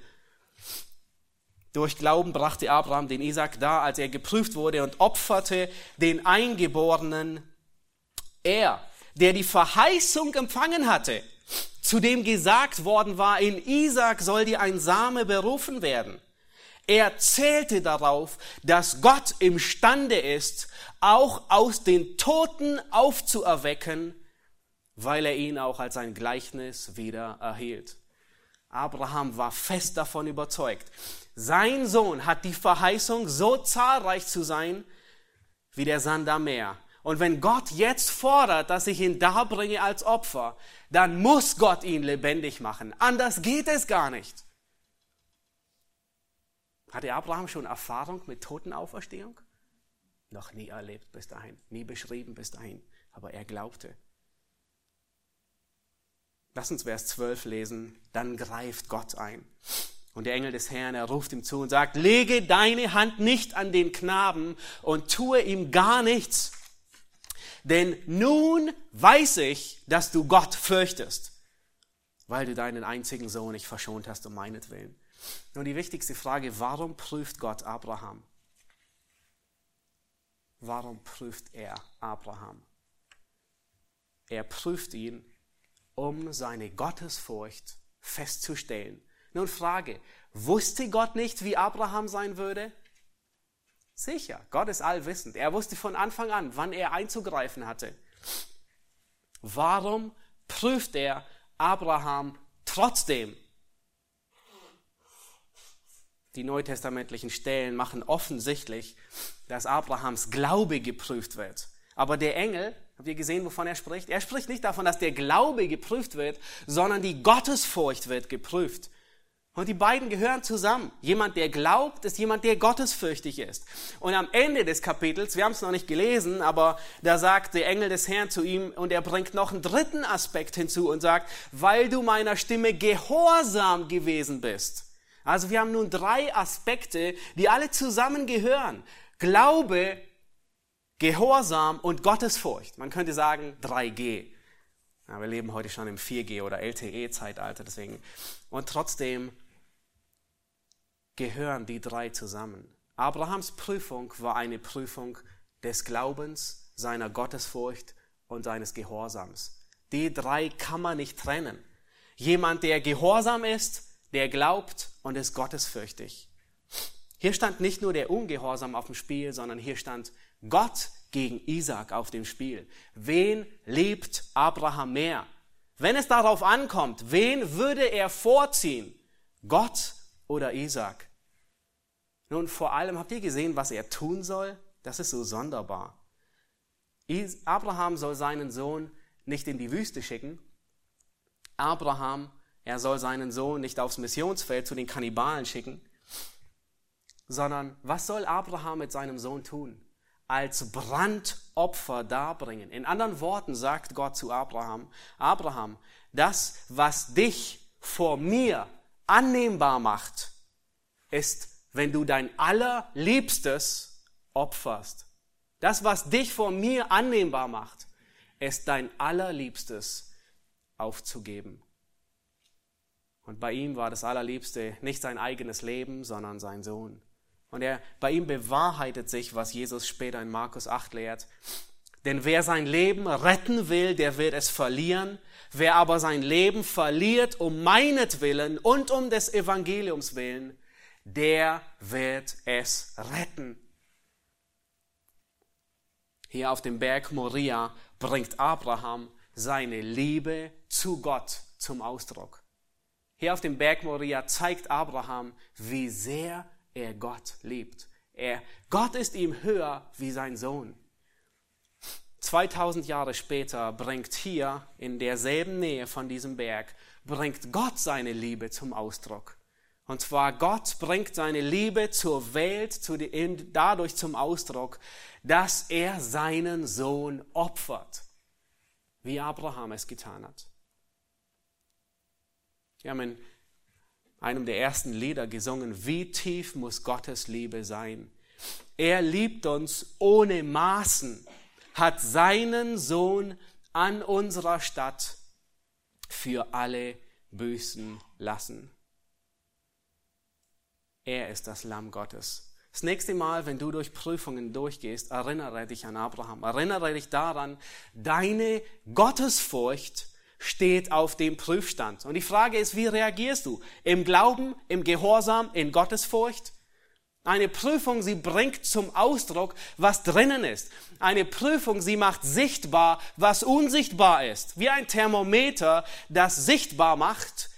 Durch Glauben brachte Abraham den Isaac dar, als er geprüft wurde und opferte den Eingeborenen. Er, der die Verheißung empfangen hatte, zu dem gesagt worden war, in Isaac soll dir ein Same berufen werden. Er zählte darauf, dass Gott imstande ist, auch aus den Toten aufzuerwecken, weil er ihn auch als ein Gleichnis wieder erhielt. Abraham war fest davon überzeugt. Sein Sohn hat die Verheißung, so zahlreich zu sein wie der Sand am Meer. Und wenn Gott jetzt fordert, dass ich ihn darbringe als Opfer, dann muss Gott ihn lebendig machen. Anders geht es gar nicht. Hatte Abraham schon Erfahrung mit Totenauferstehung? Noch nie erlebt bis dahin, nie beschrieben bis dahin, aber er glaubte. Lass uns Vers 12 lesen, dann greift Gott ein. Und der Engel des Herrn, er ruft ihm zu und sagt, lege deine Hand nicht an den Knaben und tue ihm gar nichts. Denn nun weiß ich, dass du Gott fürchtest, weil du deinen einzigen Sohn nicht verschont hast um meinetwillen. Nun die wichtigste Frage, warum prüft Gott Abraham? Warum prüft er Abraham? Er prüft ihn, um seine Gottesfurcht festzustellen. Nun Frage, wusste Gott nicht, wie Abraham sein würde? Sicher, Gott ist allwissend. Er wusste von Anfang an, wann er einzugreifen hatte. Warum prüft er Abraham trotzdem? Die neutestamentlichen Stellen machen offensichtlich, dass Abrahams Glaube geprüft wird. Aber der Engel Habt ihr gesehen, wovon er spricht? Er spricht nicht davon, dass der Glaube geprüft wird, sondern die Gottesfurcht wird geprüft. Und die beiden gehören zusammen. Jemand, der glaubt, ist jemand, der gottesfürchtig ist. Und am Ende des Kapitels, wir haben es noch nicht gelesen, aber da sagt der Engel des Herrn zu ihm und er bringt noch einen dritten Aspekt hinzu und sagt, weil du meiner Stimme gehorsam gewesen bist. Also wir haben nun drei Aspekte, die alle zusammengehören. Glaube, Gehorsam und Gottesfurcht. Man könnte sagen 3G. Ja, wir leben heute schon im 4G oder LTE-Zeitalter, deswegen. Und trotzdem gehören die drei zusammen. Abrahams Prüfung war eine Prüfung des Glaubens, seiner Gottesfurcht und seines Gehorsams. Die drei kann man nicht trennen. Jemand, der gehorsam ist, der glaubt und ist gottesfürchtig. Hier stand nicht nur der Ungehorsam auf dem Spiel, sondern hier stand Gott gegen Isaac auf dem Spiel. Wen liebt Abraham mehr? Wenn es darauf ankommt, wen würde er vorziehen? Gott oder Isaac? Nun, vor allem habt ihr gesehen, was er tun soll? Das ist so sonderbar. Abraham soll seinen Sohn nicht in die Wüste schicken. Abraham, er soll seinen Sohn nicht aufs Missionsfeld zu den Kannibalen schicken, sondern was soll Abraham mit seinem Sohn tun? als Brandopfer darbringen. In anderen Worten sagt Gott zu Abraham, Abraham, das, was dich vor mir annehmbar macht, ist, wenn du dein allerliebstes opferst. Das, was dich vor mir annehmbar macht, ist dein allerliebstes aufzugeben. Und bei ihm war das Allerliebste nicht sein eigenes Leben, sondern sein Sohn. Und er, bei ihm bewahrheitet sich, was Jesus später in Markus 8 lehrt. Denn wer sein Leben retten will, der wird es verlieren. Wer aber sein Leben verliert um meinetwillen und um des Evangeliums willen, der wird es retten. Hier auf dem Berg Moria bringt Abraham seine Liebe zu Gott zum Ausdruck. Hier auf dem Berg Moria zeigt Abraham, wie sehr er Gott liebt. Er, Gott ist ihm höher wie sein Sohn. 2000 Jahre später bringt hier in derselben Nähe von diesem Berg, bringt Gott seine Liebe zum Ausdruck. Und zwar Gott bringt seine Liebe zur Welt zu die, dadurch zum Ausdruck, dass er seinen Sohn opfert, wie Abraham es getan hat. Wir haben in einem der ersten Lieder gesungen, wie tief muss Gottes Liebe sein. Er liebt uns ohne Maßen, hat seinen Sohn an unserer Stadt für alle büßen lassen. Er ist das Lamm Gottes. Das nächste Mal, wenn du durch Prüfungen durchgehst, erinnere dich an Abraham. Erinnere dich daran, deine Gottesfurcht steht auf dem Prüfstand. Und die Frage ist, wie reagierst du? Im Glauben, im Gehorsam, in Gottesfurcht? Eine Prüfung, sie bringt zum Ausdruck, was drinnen ist. Eine Prüfung, sie macht sichtbar, was unsichtbar ist. Wie ein Thermometer, das sichtbar macht,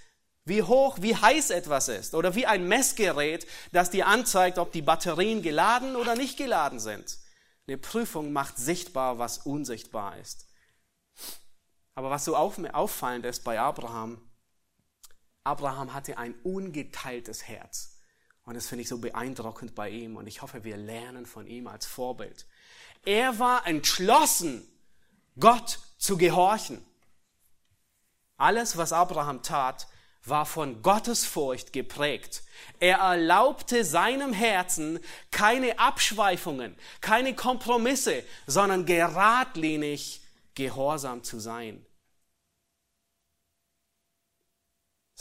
wie hoch, wie heiß etwas ist. Oder wie ein Messgerät, das dir anzeigt, ob die Batterien geladen oder nicht geladen sind. Eine Prüfung macht sichtbar, was unsichtbar ist. Aber was so auffallend ist bei Abraham, Abraham hatte ein ungeteiltes Herz. Und das finde ich so beeindruckend bei ihm. Und ich hoffe, wir lernen von ihm als Vorbild. Er war entschlossen, Gott zu gehorchen. Alles, was Abraham tat, war von Gottes Furcht geprägt. Er erlaubte seinem Herzen keine Abschweifungen, keine Kompromisse, sondern geradlinig gehorsam zu sein.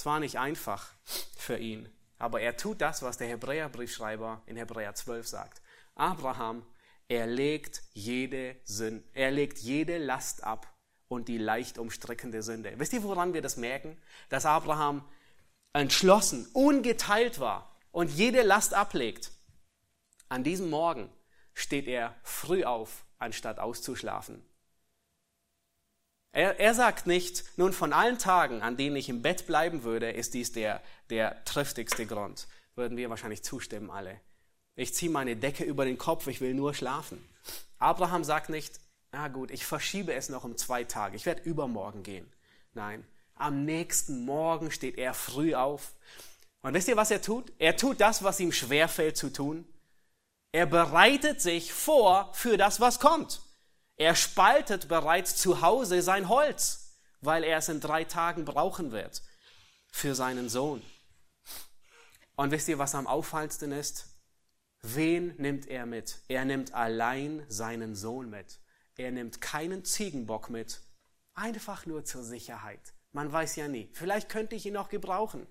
Es war nicht einfach für ihn, aber er tut das, was der Hebräerbriefschreiber in Hebräer 12 sagt. Abraham, er legt jede Sünde, er legt jede Last ab und die leicht umstrickende Sünde. Wisst ihr, woran wir das merken? Dass Abraham entschlossen, ungeteilt war und jede Last ablegt. An diesem Morgen steht er früh auf, anstatt auszuschlafen. Er, er sagt nicht, nun von allen Tagen, an denen ich im Bett bleiben würde, ist dies der, der triftigste Grund. Würden wir wahrscheinlich zustimmen alle. Ich ziehe meine Decke über den Kopf, ich will nur schlafen. Abraham sagt nicht, na gut, ich verschiebe es noch um zwei Tage, ich werde übermorgen gehen. Nein, am nächsten Morgen steht er früh auf. Und wisst ihr, was er tut? Er tut das, was ihm schwerfällt zu tun. Er bereitet sich vor für das, was kommt. Er spaltet bereits zu Hause sein Holz, weil er es in drei Tagen brauchen wird für seinen Sohn. Und wisst ihr, was am auffallendsten ist? Wen nimmt er mit? Er nimmt allein seinen Sohn mit. Er nimmt keinen Ziegenbock mit. Einfach nur zur Sicherheit. Man weiß ja nie. Vielleicht könnte ich ihn noch gebrauchen.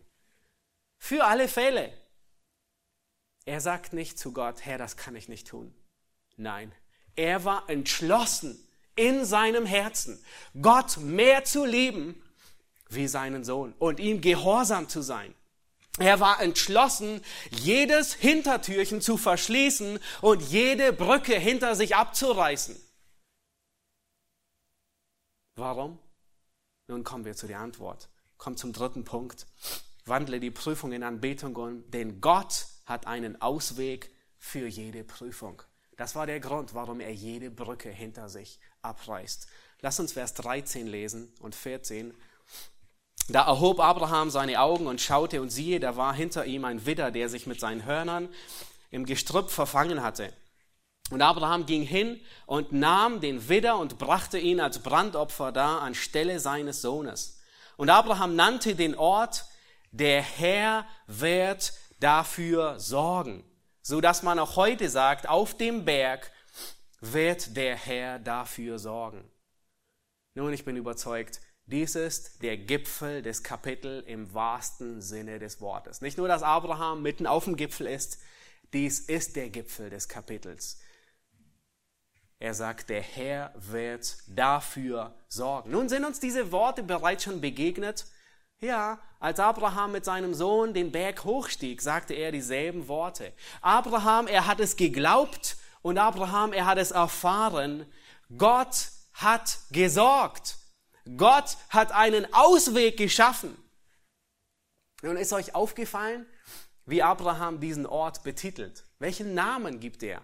Für alle Fälle. Er sagt nicht zu Gott, Herr, das kann ich nicht tun. Nein, er war entschlossen in seinem Herzen, Gott mehr zu lieben wie seinen Sohn und ihm gehorsam zu sein. Er war entschlossen, jedes Hintertürchen zu verschließen und jede Brücke hinter sich abzureißen. Warum? Nun kommen wir zu der Antwort. Kommt zum dritten Punkt. Wandle die Prüfung in Anbetung um, denn Gott hat einen Ausweg für jede Prüfung. Das war der Grund, warum er jede Brücke hinter sich abreißt. Lass uns Vers 13 lesen und 14. Da erhob Abraham seine Augen und schaute und siehe, da war hinter ihm ein Widder, der sich mit seinen Hörnern im Gestrüpp verfangen hatte. Und Abraham ging hin und nahm den Widder und brachte ihn als Brandopfer da anstelle seines Sohnes. Und Abraham nannte den Ort, der Herr wird dafür sorgen so dass man auch heute sagt, auf dem Berg wird der Herr dafür sorgen. Nun, ich bin überzeugt, dies ist der Gipfel des Kapitels im wahrsten Sinne des Wortes. Nicht nur, dass Abraham mitten auf dem Gipfel ist, dies ist der Gipfel des Kapitels. Er sagt, der Herr wird dafür sorgen. Nun sind uns diese Worte bereits schon begegnet ja, als Abraham mit seinem Sohn den Berg hochstieg, sagte er dieselben Worte. Abraham, er hat es geglaubt und Abraham, er hat es erfahren. Gott hat gesorgt. Gott hat einen Ausweg geschaffen. Nun ist euch aufgefallen, wie Abraham diesen Ort betitelt. Welchen Namen gibt er?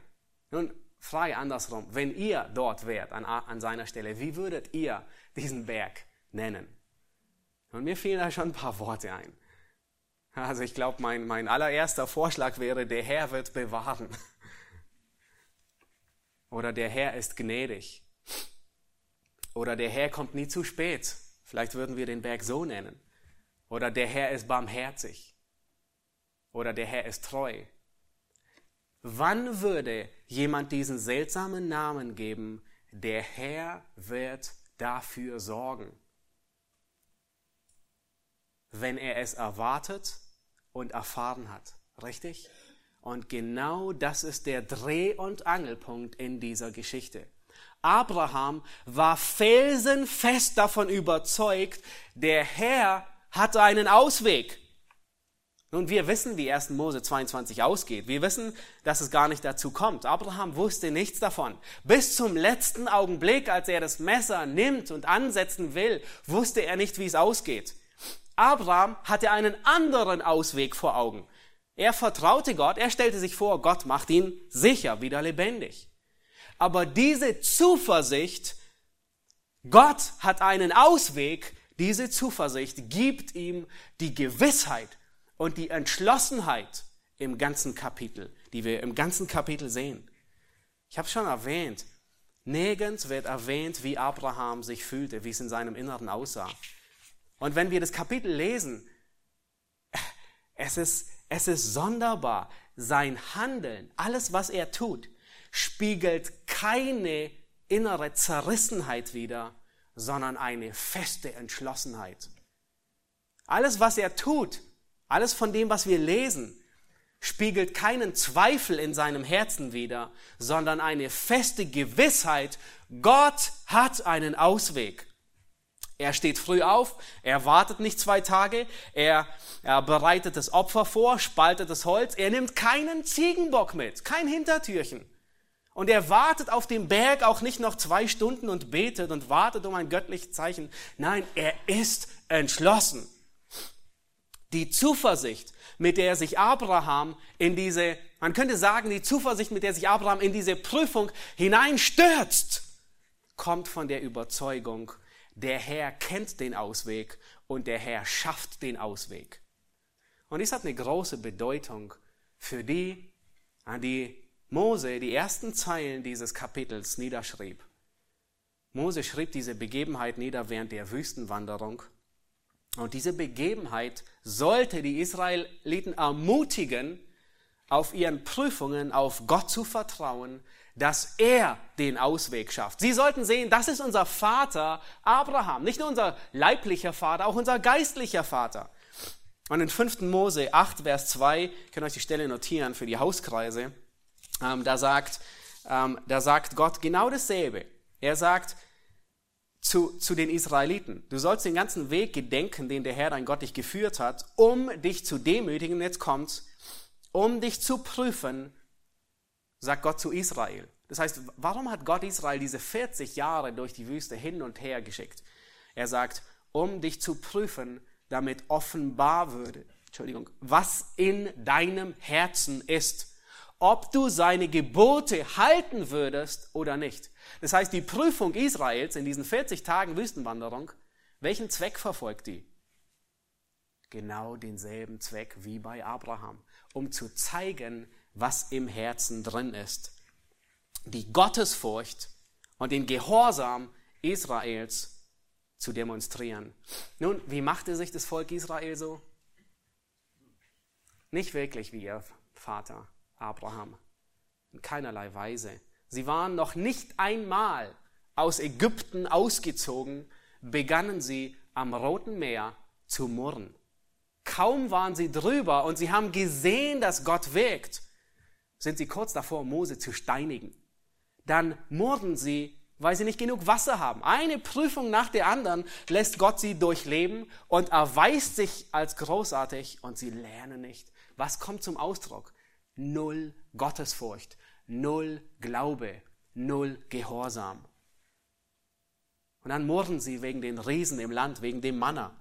Nun, frage andersrum. Wenn ihr dort wärt, an, an seiner Stelle, wie würdet ihr diesen Berg nennen? Und mir fielen da schon ein paar Worte ein. Also ich glaube, mein, mein allererster Vorschlag wäre, der Herr wird bewahren. Oder der Herr ist gnädig. Oder der Herr kommt nie zu spät. Vielleicht würden wir den Berg so nennen. Oder der Herr ist barmherzig. Oder der Herr ist treu. Wann würde jemand diesen seltsamen Namen geben, der Herr wird dafür sorgen? Wenn er es erwartet und erfahren hat. Richtig? Und genau das ist der Dreh- und Angelpunkt in dieser Geschichte. Abraham war felsenfest davon überzeugt, der Herr hatte einen Ausweg. Nun, wir wissen, wie 1. Mose 22 ausgeht. Wir wissen, dass es gar nicht dazu kommt. Abraham wusste nichts davon. Bis zum letzten Augenblick, als er das Messer nimmt und ansetzen will, wusste er nicht, wie es ausgeht. Abraham hatte einen anderen Ausweg vor Augen. Er vertraute Gott, er stellte sich vor, Gott macht ihn sicher wieder lebendig. Aber diese Zuversicht, Gott hat einen Ausweg, diese Zuversicht gibt ihm die Gewissheit und die Entschlossenheit im ganzen Kapitel, die wir im ganzen Kapitel sehen. Ich habe schon erwähnt, nirgends wird erwähnt, wie Abraham sich fühlte, wie es in seinem Inneren aussah. Und wenn wir das Kapitel lesen, es ist, es ist sonderbar. Sein Handeln, alles, was er tut, spiegelt keine innere Zerrissenheit wider, sondern eine feste Entschlossenheit. Alles, was er tut, alles von dem, was wir lesen, spiegelt keinen Zweifel in seinem Herzen wider, sondern eine feste Gewissheit, Gott hat einen Ausweg. Er steht früh auf, er wartet nicht zwei Tage, er, er bereitet das Opfer vor, spaltet das Holz, er nimmt keinen Ziegenbock mit, kein Hintertürchen. Und er wartet auf dem Berg auch nicht noch zwei Stunden und betet und wartet um ein göttliches Zeichen. Nein, er ist entschlossen. Die Zuversicht, mit der sich Abraham in diese, man könnte sagen, die Zuversicht, mit der sich Abraham in diese Prüfung hineinstürzt, kommt von der Überzeugung, der Herr kennt den Ausweg und der Herr schafft den Ausweg. Und dies hat eine große Bedeutung für die, an die Mose die ersten Zeilen dieses Kapitels niederschrieb. Mose schrieb diese Begebenheit nieder während der Wüstenwanderung. Und diese Begebenheit sollte die Israeliten ermutigen, auf ihren Prüfungen auf Gott zu vertrauen, dass er den Ausweg schafft. Sie sollten sehen, das ist unser Vater Abraham, nicht nur unser leiblicher Vater, auch unser geistlicher Vater. Und in 5. Mose 8, Vers 2, könnt euch die Stelle notieren für die Hauskreise, ähm, da, sagt, ähm, da sagt Gott genau dasselbe. Er sagt zu, zu den Israeliten, du sollst den ganzen Weg gedenken, den der Herr dein Gott dich geführt hat, um dich zu demütigen, jetzt kommt's, um dich zu prüfen, sagt Gott zu Israel. Das heißt, warum hat Gott Israel diese 40 Jahre durch die Wüste hin und her geschickt? Er sagt, um dich zu prüfen, damit offenbar würde, Entschuldigung, was in deinem Herzen ist, ob du seine Gebote halten würdest oder nicht. Das heißt, die Prüfung Israels in diesen 40 Tagen Wüstenwanderung, welchen Zweck verfolgt die? Genau denselben Zweck wie bei Abraham, um zu zeigen, was im Herzen drin ist. Die Gottesfurcht und den Gehorsam Israels zu demonstrieren. Nun, wie machte sich das Volk Israel so? Nicht wirklich wie ihr Vater Abraham. In keinerlei Weise. Sie waren noch nicht einmal aus Ägypten ausgezogen, begannen sie am Roten Meer zu murren. Kaum waren sie drüber und sie haben gesehen, dass Gott wirkt, sind sie kurz davor, Mose zu steinigen. Dann murren sie, weil sie nicht genug Wasser haben. Eine Prüfung nach der anderen lässt Gott sie durchleben und erweist sich als großartig und sie lernen nicht. Was kommt zum Ausdruck? Null Gottesfurcht, null Glaube, null Gehorsam. Und dann murren sie wegen den Riesen im Land, wegen dem Manna.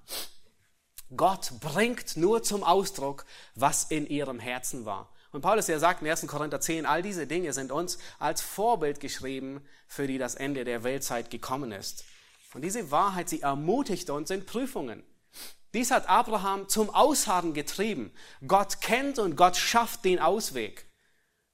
Gott bringt nur zum Ausdruck, was in ihrem Herzen war. Und Paulus ja sagt in 1. Korinther 10, all diese Dinge sind uns als Vorbild geschrieben, für die das Ende der Weltzeit gekommen ist. Und diese Wahrheit, sie ermutigt uns in Prüfungen. Dies hat Abraham zum Ausharren getrieben. Gott kennt und Gott schafft den Ausweg.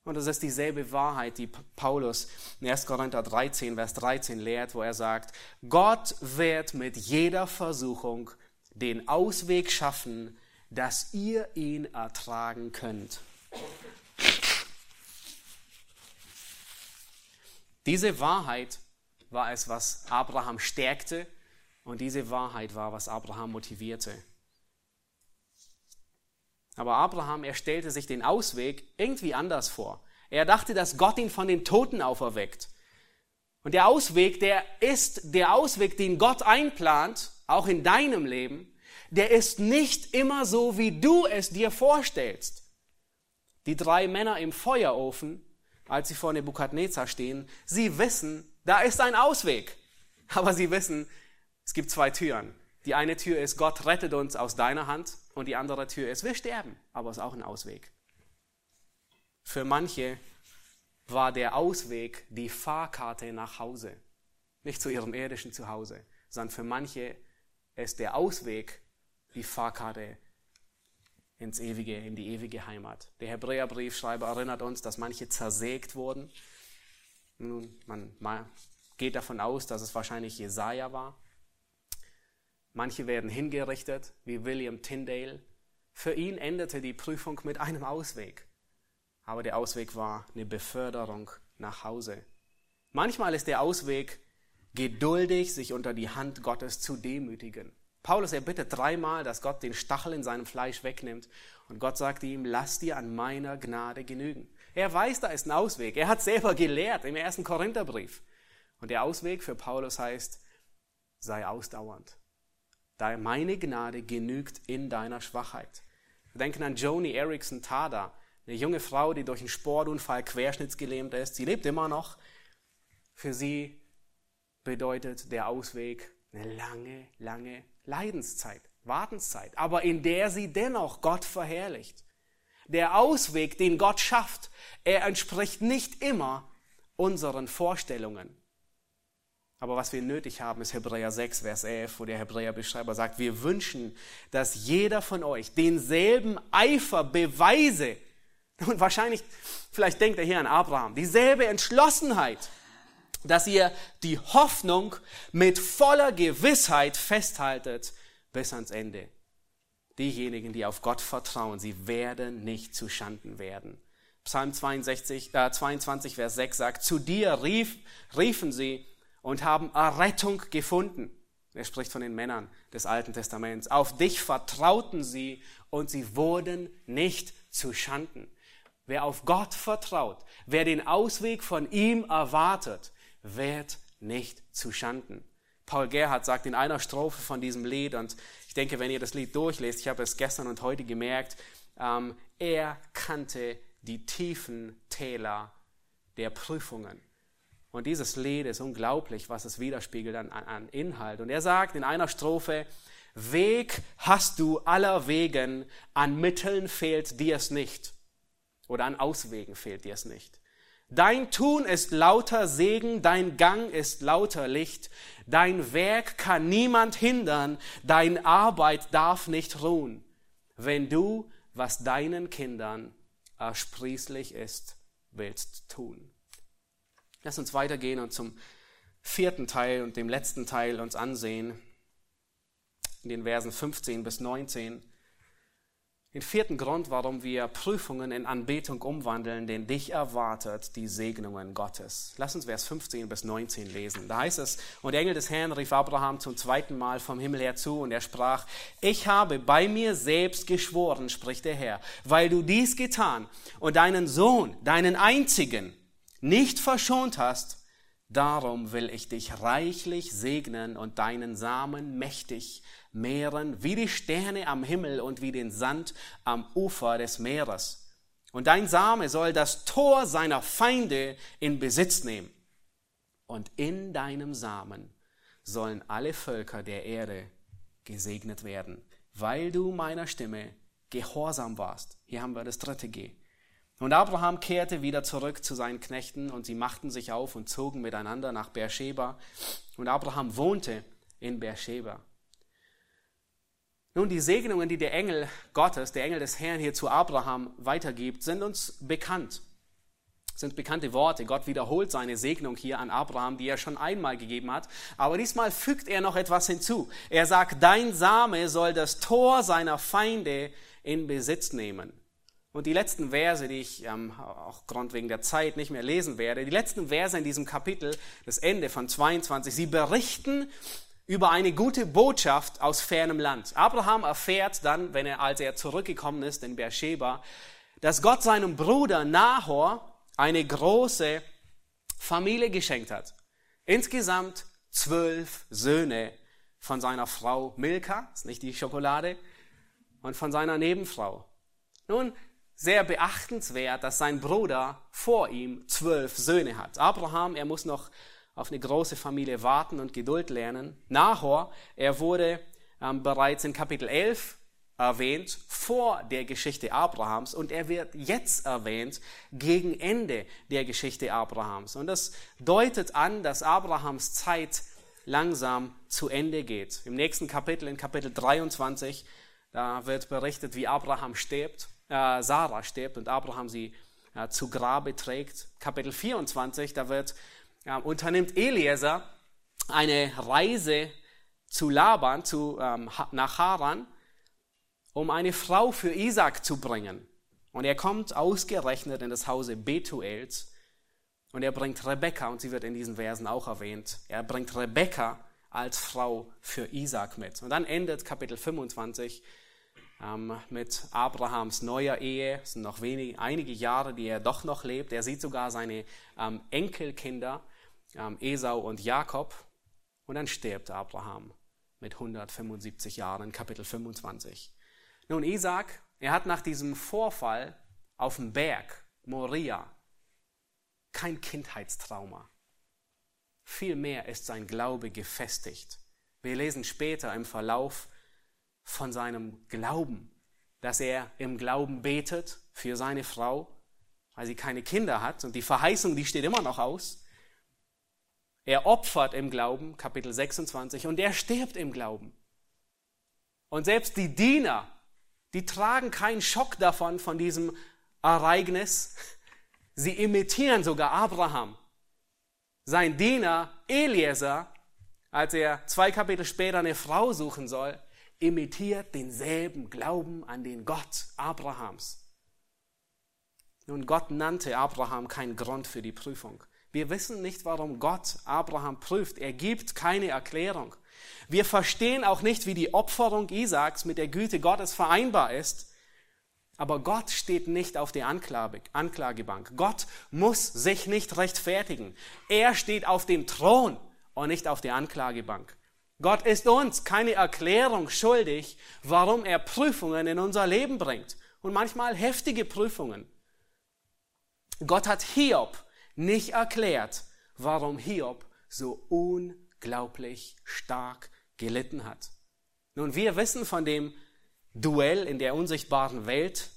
Und das ist dieselbe Wahrheit, die Paulus in 1. Korinther 13, Vers 13 lehrt, wo er sagt, Gott wird mit jeder Versuchung den Ausweg schaffen, dass ihr ihn ertragen könnt. Diese Wahrheit war es, was Abraham stärkte und diese Wahrheit war, was Abraham motivierte. Aber Abraham, er stellte sich den Ausweg irgendwie anders vor. Er dachte, dass Gott ihn von den Toten auferweckt. Und der Ausweg, der ist der Ausweg, den Gott einplant, auch in deinem Leben, der ist nicht immer so, wie du es dir vorstellst. Die drei Männer im Feuerofen, als sie vor Nebukadnezar stehen, sie wissen, da ist ein Ausweg. [laughs] Aber sie wissen, es gibt zwei Türen. Die eine Tür ist, Gott rettet uns aus deiner Hand und die andere Tür ist, wir sterben. Aber es ist auch ein Ausweg. Für manche war der Ausweg die Fahrkarte nach Hause. Nicht zu ihrem irdischen Zuhause, sondern für manche ist der Ausweg die Fahrkarte ins ewige, in die ewige Heimat. Der Hebräerbriefschreiber erinnert uns, dass manche zersägt wurden. Nun, man geht davon aus, dass es wahrscheinlich Jesaja war. Manche werden hingerichtet, wie William Tyndale. Für ihn endete die Prüfung mit einem Ausweg. Aber der Ausweg war eine Beförderung nach Hause. Manchmal ist der Ausweg, geduldig sich unter die Hand Gottes zu demütigen. Paulus erbittet dreimal, dass Gott den Stachel in seinem Fleisch wegnimmt. Und Gott sagt ihm, lass dir an meiner Gnade genügen. Er weiß, da ist ein Ausweg. Er hat selber gelehrt im ersten Korintherbrief. Und der Ausweg für Paulus heißt, sei ausdauernd. Da meine Gnade genügt in deiner Schwachheit. Wir denken an Joni Erickson Tada, eine junge Frau, die durch einen Sportunfall querschnittsgelähmt ist. Sie lebt immer noch. Für sie bedeutet der Ausweg eine lange, lange Leidenszeit, Wartenszeit, aber in der sie dennoch Gott verherrlicht. Der Ausweg, den Gott schafft, er entspricht nicht immer unseren Vorstellungen. Aber was wir nötig haben, ist Hebräer 6, Vers 11, wo der Hebräerbeschreiber sagt, wir wünschen, dass jeder von euch denselben Eifer beweise. Und wahrscheinlich, vielleicht denkt er hier an Abraham, dieselbe Entschlossenheit, dass ihr die Hoffnung mit voller Gewissheit festhaltet bis ans Ende. Diejenigen, die auf Gott vertrauen, sie werden nicht zu Schanden werden. Psalm 62, äh, 22, Vers 6 sagt, zu dir rief, riefen sie und haben Errettung gefunden. Er spricht von den Männern des Alten Testaments. Auf dich vertrauten sie und sie wurden nicht zu Schanden. Wer auf Gott vertraut, wer den Ausweg von ihm erwartet, wird nicht zu Schanden. Paul Gerhardt sagt in einer Strophe von diesem Lied, und ich denke, wenn ihr das Lied durchlest, ich habe es gestern und heute gemerkt, ähm, er kannte die tiefen Täler der Prüfungen. Und dieses Lied ist unglaublich, was es widerspiegelt an, an Inhalt. Und er sagt in einer Strophe, Weg hast du aller Wegen, an Mitteln fehlt dir es nicht. Oder an Auswegen fehlt dir es nicht. Dein Tun ist lauter Segen, dein Gang ist lauter Licht, dein Werk kann niemand hindern, dein Arbeit darf nicht ruhen, wenn du, was deinen Kindern ersprießlich ist, willst tun. Lass uns weitergehen und zum vierten Teil und dem letzten Teil uns ansehen, in den Versen 15 bis 19. Den vierten Grund, warum wir Prüfungen in Anbetung umwandeln, den dich erwartet die Segnungen Gottes. Lass uns Vers 15 bis 19 lesen. Da heißt es, und der Engel des Herrn rief Abraham zum zweiten Mal vom Himmel her zu und er sprach, ich habe bei mir selbst geschworen, spricht der Herr, weil du dies getan und deinen Sohn, deinen einzigen, nicht verschont hast, darum will ich dich reichlich segnen und deinen Samen mächtig mehren, wie die Sterne am Himmel und wie den Sand am Ufer des Meeres. Und dein Same soll das Tor seiner Feinde in Besitz nehmen. Und in deinem Samen sollen alle Völker der Erde gesegnet werden, weil du meiner Stimme gehorsam warst. Hier haben wir das dritte G. Und Abraham kehrte wieder zurück zu seinen Knechten und sie machten sich auf und zogen miteinander nach Beersheba. Und Abraham wohnte in Beersheba. Nun, die Segnungen, die der Engel Gottes, der Engel des Herrn hier zu Abraham weitergibt, sind uns bekannt. Sind bekannte Worte. Gott wiederholt seine Segnung hier an Abraham, die er schon einmal gegeben hat. Aber diesmal fügt er noch etwas hinzu. Er sagt, dein Same soll das Tor seiner Feinde in Besitz nehmen. Und die letzten Verse, die ich ähm, auch Grund wegen der Zeit nicht mehr lesen werde, die letzten Verse in diesem Kapitel, das Ende von 22, sie berichten über eine gute Botschaft aus fernem Land. Abraham erfährt dann, wenn er, als er zurückgekommen ist in Beersheba, dass Gott seinem Bruder Nahor eine große Familie geschenkt hat. Insgesamt zwölf Söhne von seiner Frau Milka, ist nicht die Schokolade, und von seiner Nebenfrau. Nun, sehr beachtenswert, dass sein Bruder vor ihm zwölf Söhne hat. Abraham, er muss noch auf eine große Familie warten und Geduld lernen. Nahor, er wurde ähm, bereits in Kapitel 11 erwähnt vor der Geschichte Abrahams und er wird jetzt erwähnt gegen Ende der Geschichte Abrahams. Und das deutet an, dass Abrahams Zeit langsam zu Ende geht. Im nächsten Kapitel, in Kapitel 23, da wird berichtet, wie Abraham stirbt äh, Sarah stirbt und Abraham sie äh, zu Grabe trägt. Kapitel 24, da wird, äh, unternimmt Eliezer eine Reise zu Laban, zu, ähm, nach Haran, um eine Frau für Isaac zu bringen. Und er kommt ausgerechnet in das Hause Betuels und er bringt Rebekka, und sie wird in diesen Versen auch erwähnt, er bringt Rebekka als Frau für Isaac mit. Und dann endet Kapitel 25 ähm, mit Abrahams neuer Ehe. Es sind noch wenig, einige Jahre, die er doch noch lebt. Er sieht sogar seine ähm, Enkelkinder, ähm, Esau und Jakob. Und dann stirbt Abraham mit 175 Jahren, Kapitel 25. Nun, Isaac, er hat nach diesem Vorfall auf dem Berg Moria kein Kindheitstrauma. Vielmehr ist sein Glaube gefestigt. Wir lesen später im Verlauf von seinem Glauben, dass er im Glauben betet für seine Frau, weil sie keine Kinder hat und die Verheißung, die steht immer noch aus. Er opfert im Glauben, Kapitel 26, und er stirbt im Glauben. Und selbst die Diener, die tragen keinen Schock davon, von diesem Ereignis. Sie imitieren sogar Abraham. Sein Diener Eliezer, als er zwei Kapitel später eine Frau suchen soll, imitiert denselben Glauben an den Gott Abrahams. Nun, Gott nannte Abraham keinen Grund für die Prüfung. Wir wissen nicht, warum Gott Abraham prüft. Er gibt keine Erklärung. Wir verstehen auch nicht, wie die Opferung Isaaks mit der Güte Gottes vereinbar ist. Aber Gott steht nicht auf der Anklagebank. Gott muss sich nicht rechtfertigen. Er steht auf dem Thron und nicht auf der Anklagebank. Gott ist uns keine Erklärung schuldig, warum er Prüfungen in unser Leben bringt. Und manchmal heftige Prüfungen. Gott hat Hiob nicht erklärt, warum Hiob so unglaublich stark gelitten hat. Nun, wir wissen von dem Duell in der unsichtbaren Welt.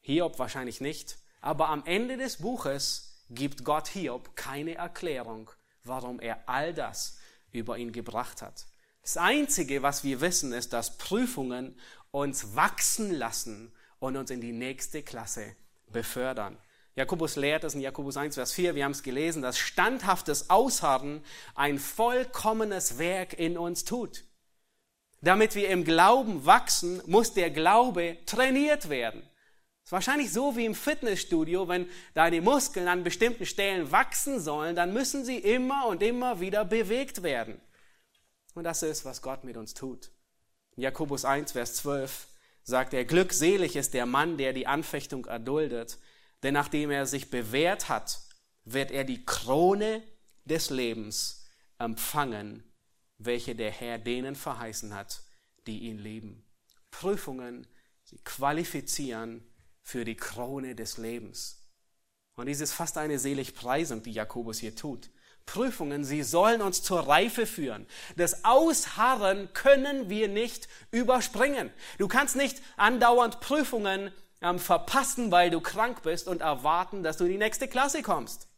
Hiob wahrscheinlich nicht. Aber am Ende des Buches gibt Gott Hiob keine Erklärung, warum er all das über ihn gebracht hat. Das Einzige, was wir wissen, ist, dass Prüfungen uns wachsen lassen und uns in die nächste Klasse befördern. Jakobus lehrt es in Jakobus 1, Vers 4, wir haben es gelesen, dass standhaftes Ausharren ein vollkommenes Werk in uns tut. Damit wir im Glauben wachsen, muss der Glaube trainiert werden. Es ist wahrscheinlich so wie im Fitnessstudio, wenn deine Muskeln an bestimmten Stellen wachsen sollen, dann müssen sie immer und immer wieder bewegt werden. Und das ist, was Gott mit uns tut. In Jakobus 1, Vers 12 sagt er, glückselig ist der Mann, der die Anfechtung erduldet, denn nachdem er sich bewährt hat, wird er die Krone des Lebens empfangen, welche der Herr denen verheißen hat, die ihn lieben. Prüfungen, sie qualifizieren für die Krone des Lebens. Und dies ist fast eine Seligpreisung, die Jakobus hier tut. Prüfungen, sie sollen uns zur Reife führen. Das Ausharren können wir nicht überspringen. Du kannst nicht andauernd Prüfungen ähm, verpassen, weil du krank bist und erwarten, dass du in die nächste Klasse kommst.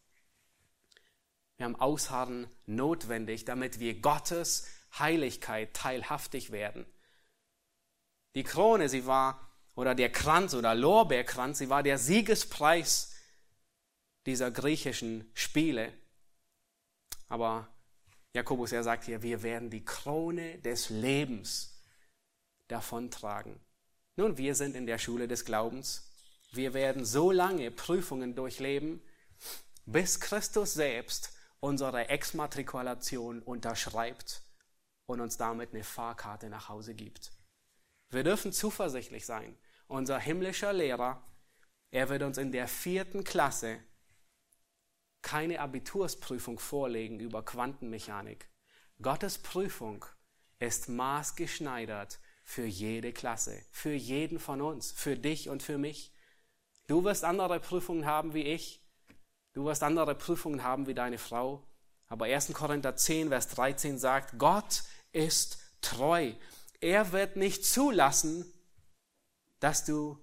Wir haben Ausharren notwendig, damit wir Gottes Heiligkeit teilhaftig werden. Die Krone, sie war oder der Kranz oder Lorbeerkranz, sie war der Siegespreis dieser griechischen Spiele. Aber Jakobus, er sagt hier, wir werden die Krone des Lebens davontragen. Nun, wir sind in der Schule des Glaubens. Wir werden so lange Prüfungen durchleben, bis Christus selbst unsere Exmatrikulation unterschreibt und uns damit eine Fahrkarte nach Hause gibt. Wir dürfen zuversichtlich sein, unser himmlischer Lehrer, er wird uns in der vierten Klasse keine Abitursprüfung vorlegen über Quantenmechanik, Gottes Prüfung ist maßgeschneidert für jede Klasse, für jeden von uns, für dich und für mich. Du wirst andere Prüfungen haben wie ich. Du wirst andere Prüfungen haben wie deine Frau. Aber 1. Korinther 10, Vers 13 sagt, Gott ist treu. Er wird nicht zulassen, dass du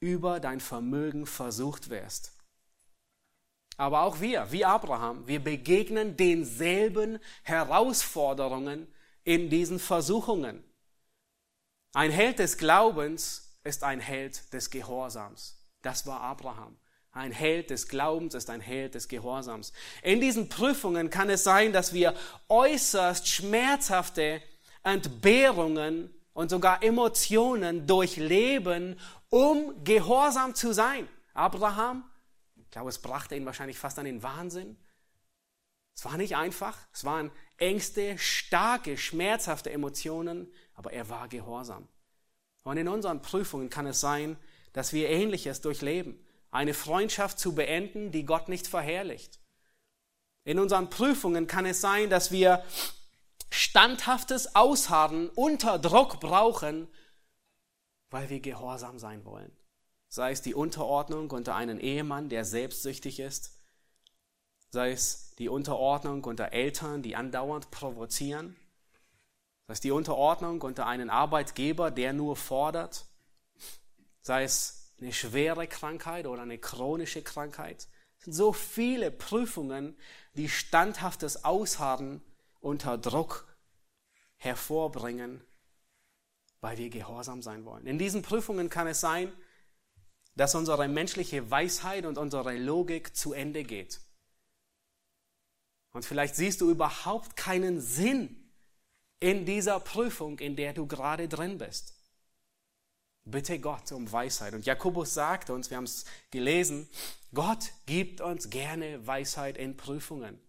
über dein Vermögen versucht wirst. Aber auch wir, wie Abraham, wir begegnen denselben Herausforderungen in diesen Versuchungen. Ein Held des Glaubens ist ein Held des Gehorsams. Das war Abraham. Ein Held des Glaubens ist ein Held des Gehorsams. In diesen Prüfungen kann es sein, dass wir äußerst schmerzhafte Entbehrungen und sogar Emotionen durchleben, um gehorsam zu sein. Abraham, ich glaube, es brachte ihn wahrscheinlich fast an den Wahnsinn. Es war nicht einfach, es waren Ängste, starke, schmerzhafte Emotionen, aber er war gehorsam. Und in unseren Prüfungen kann es sein, dass wir Ähnliches durchleben. Eine Freundschaft zu beenden, die Gott nicht verherrlicht. In unseren Prüfungen kann es sein, dass wir standhaftes Ausharren unter Druck brauchen, weil wir gehorsam sein wollen. Sei es die Unterordnung unter einen Ehemann, der selbstsüchtig ist, sei es die Unterordnung unter Eltern, die andauernd provozieren, sei es die Unterordnung unter einen Arbeitgeber, der nur fordert, sei es eine schwere Krankheit oder eine chronische Krankheit. Es sind so viele Prüfungen, die standhaftes Ausharren unter Druck hervorbringen, weil wir gehorsam sein wollen. In diesen Prüfungen kann es sein, dass unsere menschliche Weisheit und unsere Logik zu Ende geht. Und vielleicht siehst du überhaupt keinen Sinn in dieser Prüfung, in der du gerade drin bist. Bitte Gott um Weisheit. Und Jakobus sagt uns, wir haben es gelesen, Gott gibt uns gerne Weisheit in Prüfungen.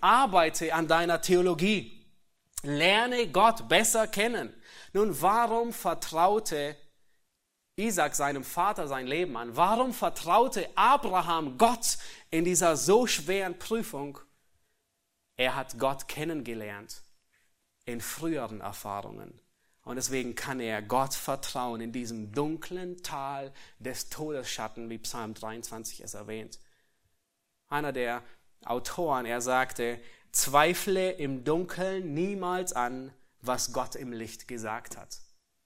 Arbeite an deiner Theologie. Lerne Gott besser kennen. Nun, warum vertraute Isaac seinem Vater sein Leben an? Warum vertraute Abraham Gott in dieser so schweren Prüfung? Er hat Gott kennengelernt in früheren Erfahrungen. Und deswegen kann er Gott vertrauen in diesem dunklen Tal des Todesschatten, wie Psalm 23 es erwähnt. Einer der Autoren, er sagte, zweifle im Dunkeln niemals an, was Gott im Licht gesagt hat.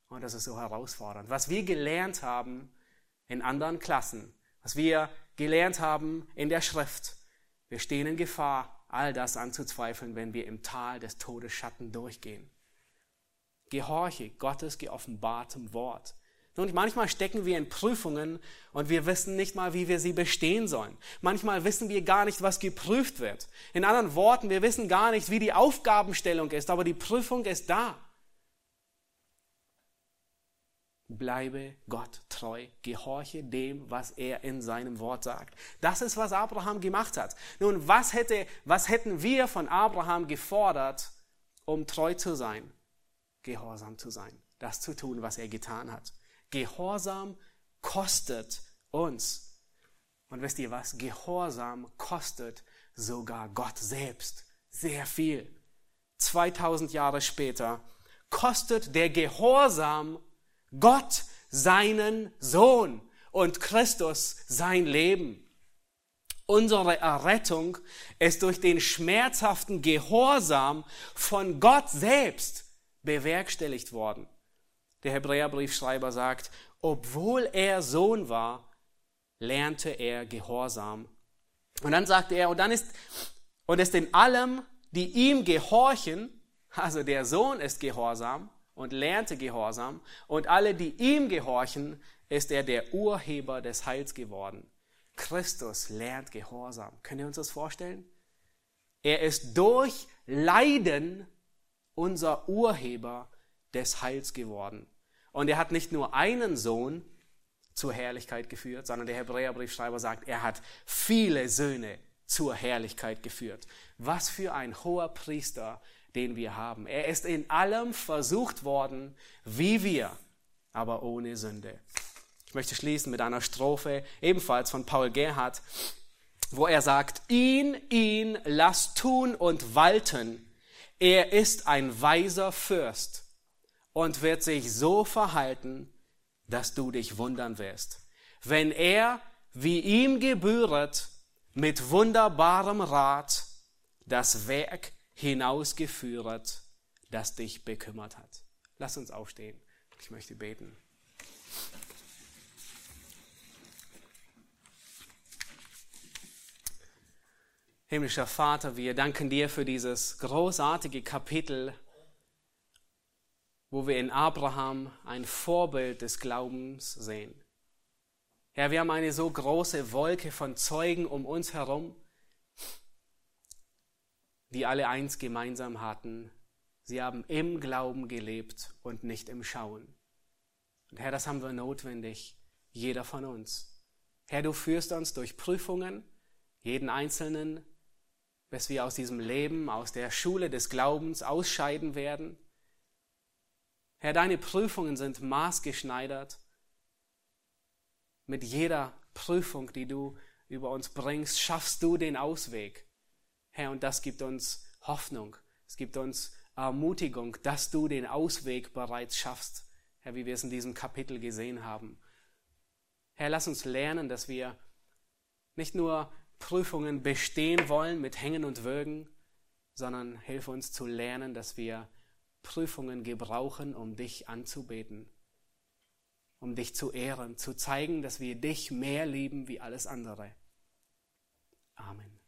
Und das ist so herausfordernd. Was wir gelernt haben in anderen Klassen, was wir gelernt haben in der Schrift, wir stehen in Gefahr, all das anzuzweifeln, wenn wir im Tal des Todesschatten durchgehen. Gehorche Gottes geoffenbartem Wort. Und manchmal stecken wir in Prüfungen und wir wissen nicht mal, wie wir sie bestehen sollen. Manchmal wissen wir gar nicht, was geprüft wird. In anderen Worten, wir wissen gar nicht, wie die Aufgabenstellung ist, aber die Prüfung ist da. Bleibe Gott treu, gehorche dem, was er in seinem Wort sagt. Das ist, was Abraham gemacht hat. Nun, was, hätte, was hätten wir von Abraham gefordert, um treu zu sein? Gehorsam zu sein, das zu tun, was er getan hat. Gehorsam kostet uns. Und wisst ihr was? Gehorsam kostet sogar Gott selbst sehr viel. 2000 Jahre später kostet der Gehorsam Gott seinen Sohn und Christus sein Leben. Unsere Errettung ist durch den schmerzhaften Gehorsam von Gott selbst bewerkstelligt worden. Der Hebräerbriefschreiber sagt, obwohl er Sohn war, lernte er Gehorsam. Und dann sagt er, und dann ist, und ist in allem, die ihm gehorchen, also der Sohn ist gehorsam und lernte Gehorsam, und alle, die ihm gehorchen, ist er der Urheber des Heils geworden. Christus lernt Gehorsam. Können wir uns das vorstellen? Er ist durch Leiden unser Urheber des Heils geworden. Und er hat nicht nur einen Sohn zur Herrlichkeit geführt, sondern der Hebräerbriefschreiber sagt, er hat viele Söhne zur Herrlichkeit geführt. Was für ein hoher Priester, den wir haben. Er ist in allem versucht worden, wie wir, aber ohne Sünde. Ich möchte schließen mit einer Strophe, ebenfalls von Paul Gerhardt. wo er sagt, ihn, ihn, lass tun und walten. Er ist ein weiser Fürst und wird sich so verhalten, dass du dich wundern wirst. Wenn er, wie ihm gebühret, mit wunderbarem Rat das Werk hinausgeführet, das dich bekümmert hat. Lass uns aufstehen. Ich möchte beten. Himmlischer Vater, wir danken dir für dieses großartige Kapitel, wo wir in Abraham ein Vorbild des Glaubens sehen. Herr, wir haben eine so große Wolke von Zeugen um uns herum, die alle eins gemeinsam hatten. Sie haben im Glauben gelebt und nicht im Schauen. Und Herr, das haben wir notwendig, jeder von uns. Herr, du führst uns durch Prüfungen, jeden Einzelnen bis wir aus diesem Leben, aus der Schule des Glaubens ausscheiden werden. Herr, deine Prüfungen sind maßgeschneidert. Mit jeder Prüfung, die du über uns bringst, schaffst du den Ausweg. Herr, und das gibt uns Hoffnung. Es gibt uns Ermutigung, dass du den Ausweg bereits schaffst. Herr, wie wir es in diesem Kapitel gesehen haben. Herr, lass uns lernen, dass wir nicht nur Prüfungen bestehen wollen mit Hängen und Würgen, sondern hilf uns zu lernen, dass wir Prüfungen gebrauchen, um dich anzubeten, um dich zu ehren, zu zeigen, dass wir dich mehr lieben wie alles andere. Amen.